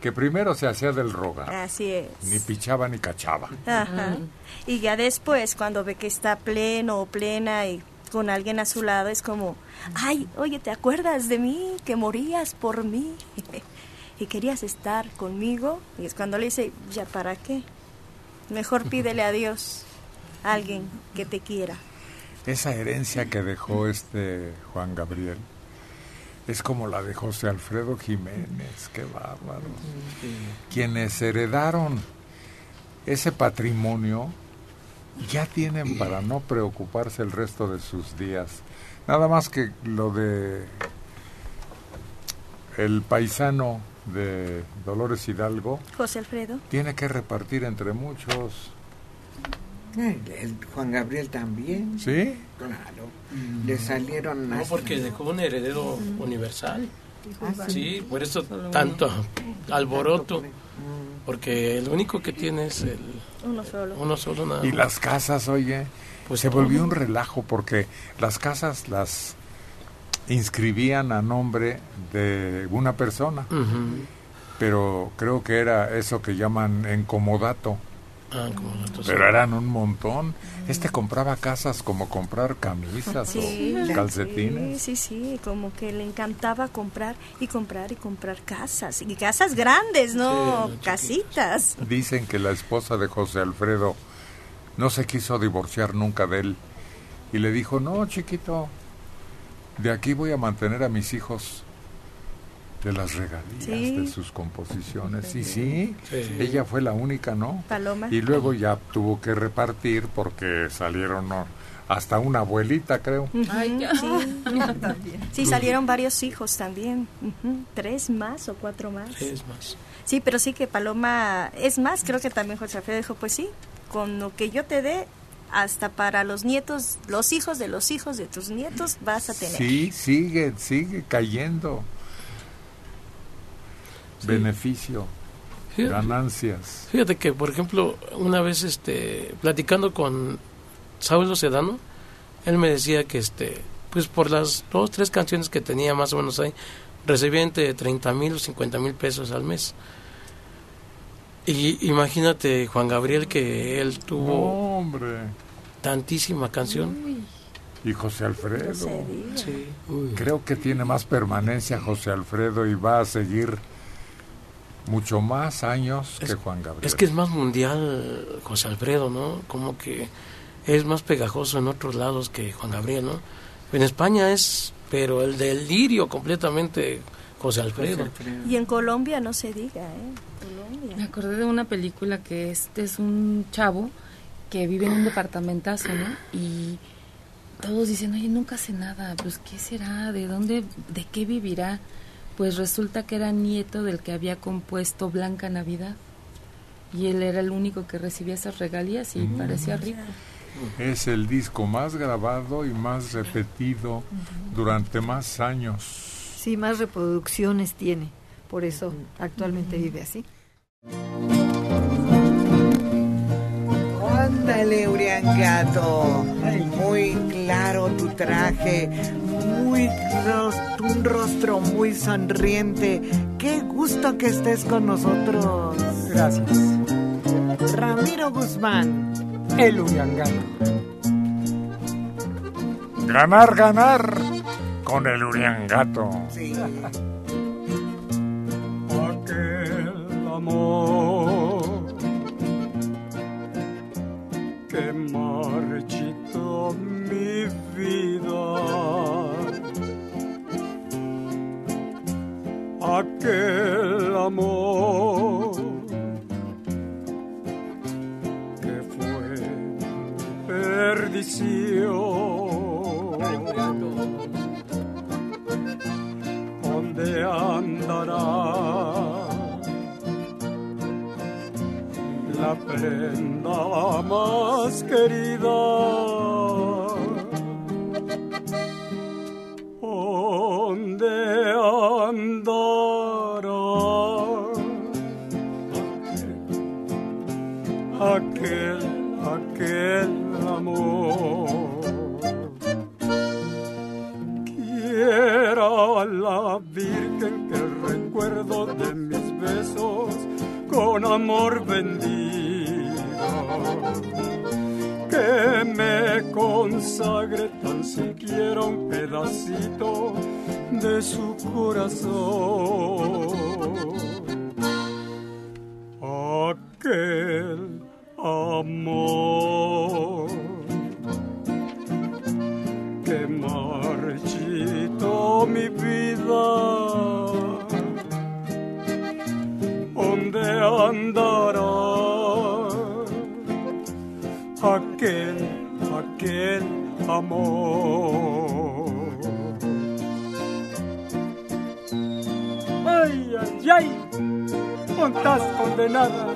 que primero se hacía del rogar. así es. Ni pichaba ni cachaba. Ajá. Y ya después, cuando ve que está pleno o plena y con alguien a su lado, es como, ay, oye, ¿te acuerdas de mí? Que morías por mí y querías estar conmigo. Y es cuando le dice, ¿ya para qué? Mejor pídele a Dios a alguien que te quiera. Esa herencia que dejó este Juan Gabriel es como la de José Alfredo Jiménez, qué bárbaro. Quienes heredaron ese patrimonio ya tienen para no preocuparse el resto de sus días. Nada más que lo de el paisano de Dolores Hidalgo José Alfredo. tiene que repartir entre muchos. El Juan Gabriel también. ¿Sí? Claro. Le salieron No, porque dejó un heredero universal. Ah, Sí, por eso tanto alboroto. Porque el único que tiene es el Uno solo. uno solo nada Y las casas, oye, Pues se volvió un relajo porque las casas las inscribían a nombre de una persona, pero creo que era eso que llaman encomodato. Ah, sí. Pero eran un montón. Este compraba casas como comprar camisas Sí, o calcetines. Sí, sí, sí, como que le encantaba comprar y comprar y comprar casas. Y casas grandes, no Sí, casitas. Dicen que la esposa de José Alfredo no se quiso divorciar nunca de él y le dijo, no, chiquito, de aquí voy a mantener a mis hijos de las regalías Sí. de sus composiciones. Y sí, Sí. ella fue la única, ¿no? Paloma. Y luego ya tuvo que repartir porque salieron hasta una abuelita, creo. Ay, ya. sí. Sí, salieron varios hijos también. Tres más o cuatro más. Es más. Sí, pero sí que Paloma, es más, creo que también José Alfredo dijo, pues sí, con lo que yo te dé, hasta para los nietos, los hijos de los hijos de tus nietos vas a tener. Sí, sigue, sigue cayendo. Beneficio, Fíjate- ganancias. Fíjate que, por ejemplo, una vez este, platicando con Saulo Sedano, él me decía que, este, pues por las dos, tres canciones que tenía más o menos ahí, recibía entre 30 mil o 50 mil pesos al mes. Y imagínate, Juan Gabriel, que él tuvo No, hombre. tantísima canción. Y José Alfredo. Sí. Creo que tiene más permanencia José Alfredo y va a seguir mucho más años que Juan Gabriel. Es que es más mundial José Alfredo, ¿no? Como que es más pegajoso en otros lados que Juan Gabriel, ¿no? En España es, pero el delirio completamente José Alfredo. Y en Colombia no se diga, ¿eh? Colombia. Me acordé de una película que este es un chavo que vive en un departamentazo, ¿no? Y todos dicen, oye, nunca hace nada, pues ¿qué será? ¿De dónde, de qué vivirá? Pues resulta que era nieto del que había compuesto Blanca Navidad. Y él era el único que recibía esas regalías y Mm. parecía rico. Es el disco más grabado y más repetido durante más años. Sí, más reproducciones tiene. Por eso actualmente vive así. Ándale, Uriangato. Muy claro tu traje, muy un rostro muy sonriente. Qué gusto que estés con nosotros. Gracias. Ramiro Guzmán. El Uriangato. Ganar, ganar con el Uriangato. aquel amor que marchitó mi vida, aquel amor que fue perdición. ¿Dónde andará la prenda más querida? ¿Dónde andará aquel, aquel Quiera la Virgen que recuerdo de mis besos con amor bendiga, que me consagre tan siquiera un pedacito de su corazón. Aquel amor amor? ¡Ay, ay, ay! ¡Estás condenada!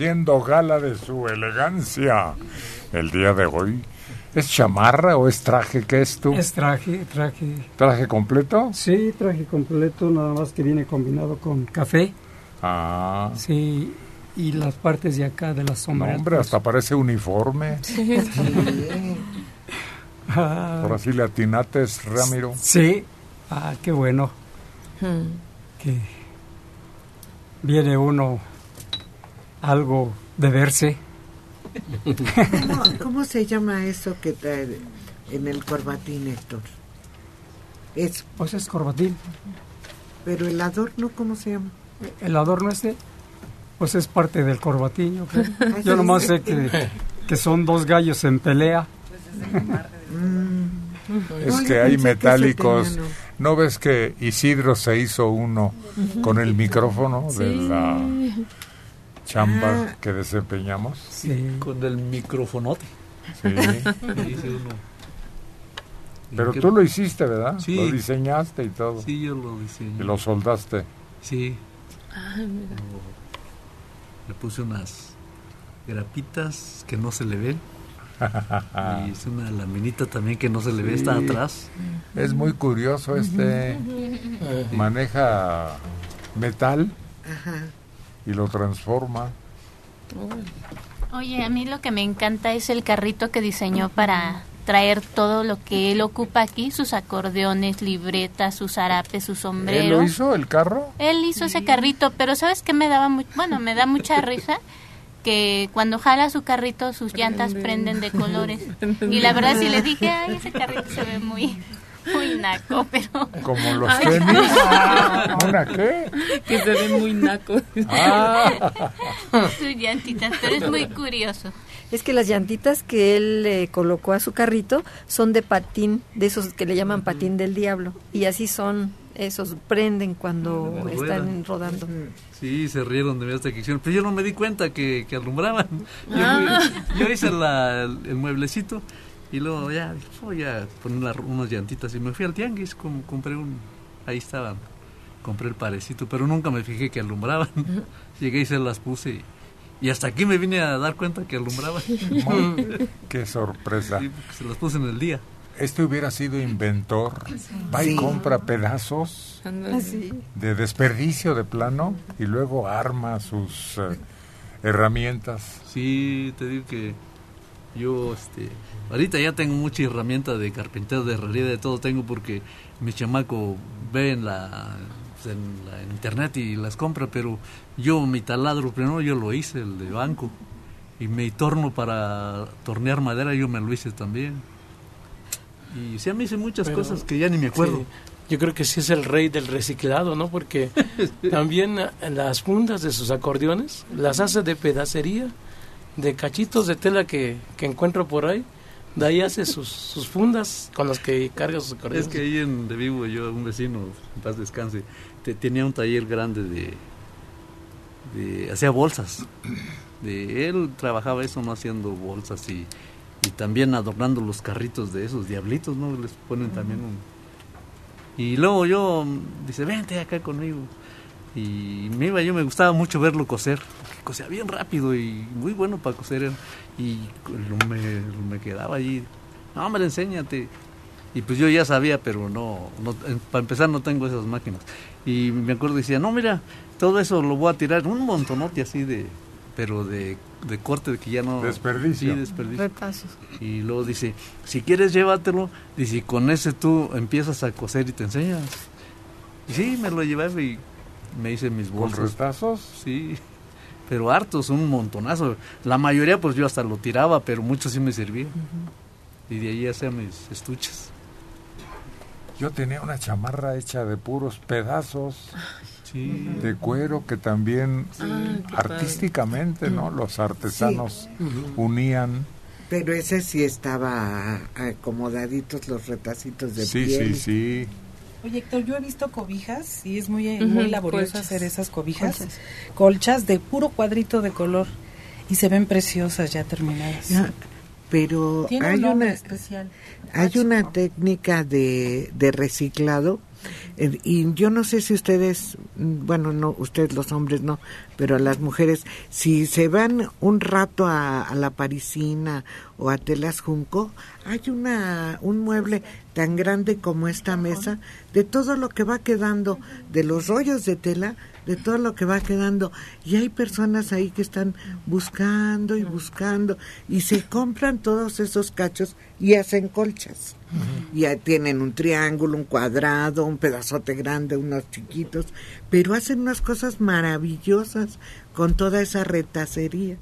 Haciendo gala de su elegancia. El día de hoy. ¿Es chamarra o es traje? ¿Qué es tú? Es traje, traje. ¿Traje completo? Sí, traje completo, nada más que viene combinado con café. Ah. Sí, y las partes de acá de la No, sombra. hombre, hasta parece uniforme. Ah, Por así le atinates, Ramiro. Sí, ah, qué bueno. Que viene uno algo de verse. ¿Cómo, cómo se llama eso que trae en el corbatín, Héctor? Es, Pues es corbatín. pero el adorno, ¿cómo se llama? El adorno este, pues es parte del corbatín, yo creo. Ah, Yo nomás sé que, que son dos gallos en pelea. Es No, yo que hay metálicos. ¿No ves que Isidro se hizo uno con el micrófono de la chamba Ah. que desempeñamos? Con el microfonote. Sí. Pero ¿Qué- tú lo hiciste, ¿verdad? Sí. Lo diseñaste y todo. Sí, yo lo diseñé. Y lo soldaste. Sí. Le puse unas grapitas que no se le ven. y hice una laminita también que no se le ve, está atrás. Es muy curioso este. Maneja metal Ajá. Y lo transforma. Oye, a mí lo que me encanta es el carrito que diseñó para traer todo lo que él ocupa aquí, sus acordeones, libretas, sus zarapes, su sombrero. ¿Él lo hizo, el carro? Él hizo ese carrito, pero ¿sabes qué me daba muy, bueno, me da mucha risa? Que cuando jala su carrito sus llantas prenden de colores. Y la verdad sí le dije, ay, ese carrito se ve muy muy naco, pero Como los Ay. tenis. ¿Una qué? Que se ven muy nacos. Ah. sus llantitas, pero es muy curioso. Es que las llantitas que él le colocó a su carrito son de patín, de esos que le llaman patín del diablo. Y así son, esos prenden cuando están rodando. Sí, se rieron de mí hasta que hicieron. Pero yo no me di cuenta que, que alumbraban. Yo, Ah. yo hice la- el, el mueblecito y luego ya dije, voy a poner la- unas llantitas. Y me fui al tianguis, com- compré un. Ahí estaban. Compré el parecito, pero nunca me fijé que alumbraban. Llegué y se las puse. Y, y hasta aquí me vine a dar cuenta que alumbraban. Qué sorpresa. Sí, se las puse en el día. Este hubiera sido inventor. Va y Sí. compra pedazos. Sí. de desperdicio de plano y luego arma sus eh, herramientas. Sí, te digo que yo, este, ahorita ya tengo mucha herramienta de carpintero, de herrería, de todo tengo porque mi chamaco ve en la, en la en internet y las compra, pero yo mi taladro primero yo lo hice, el de banco, y mi torno para tornear madera yo me lo hice también. Y sí, me hice muchas Pero- cosas que ya ni me acuerdo. Sí, yo creo que sí es el rey del reciclado, ¿no? Porque también eh, las fundas de sus acordeones las hace de pedacería, de cachitos de tela que, que encuentro por ahí. De ahí hace sus, sus fundas con las que carga sus acordeones. Es que ahí en donde vivo yo, un vecino, en paz descanse, te- tenía un taller grande de, de hacía bolsas. De él trabajaba eso, no haciendo bolsas y, y también adornando los carritos de esos diablitos, ¿no? Les ponen también un... Y luego yo, dice, vente acá conmigo. Y me iba, yo me gustaba mucho verlo coser, cosía bien rápido y muy bueno para coser. Y me, me quedaba allí, no, hombre, enséñate. Y pues yo ya sabía, pero no, no para empezar no tengo esas máquinas. Y me acuerdo, decía, no, mira, todo eso lo voy a tirar, un montonote así de, pero de, de corte de que ya no... Desperdicio. Sí, desperdicio. Retazos. Y luego dice, si quieres llévatelo, dice, con ese tú empiezas a coser y te enseñas. Y sí, me lo llevé y me hice mis ¿Con bolsos. retazos? Sí, pero hartos, un montonazo. La mayoría pues yo hasta lo tiraba, pero muchos sí me servían. Y de ahí hacía mis estuches. Yo tenía una chamarra hecha de puros pedazos Sí. de cuero que también Ah, artísticamente, ¿no? Los artesanos Sí. unían. Pero ese sí estaba acomodaditos los retacitos de Sí, piel. sí, sí. Oye, Héctor, yo he visto cobijas y es muy, Ujú, muy laborioso colchas. hacer esas cobijas. Colchas. Colchas. de puro cuadrito de color y se ven preciosas ya terminadas. Ya, pero hay un una especial. hay una técnica de, de reciclado Eh, y yo no sé si ustedes, mm, bueno, no, ustedes los hombres no, pero las mujeres, si se van un rato a, a la parisina o a Telas Junco, hay una, un mueble tan grande como esta mesa, de todo lo que va quedando, de los rollos de tela, de todo lo que va quedando. Y hay personas ahí que están buscando y buscando y se compran todos esos cachos y hacen colchas. Y ahí tienen un triángulo, un cuadrado, un pedazote grande, unos chiquitos, pero hacen unas cosas maravillosas con toda esa retacería.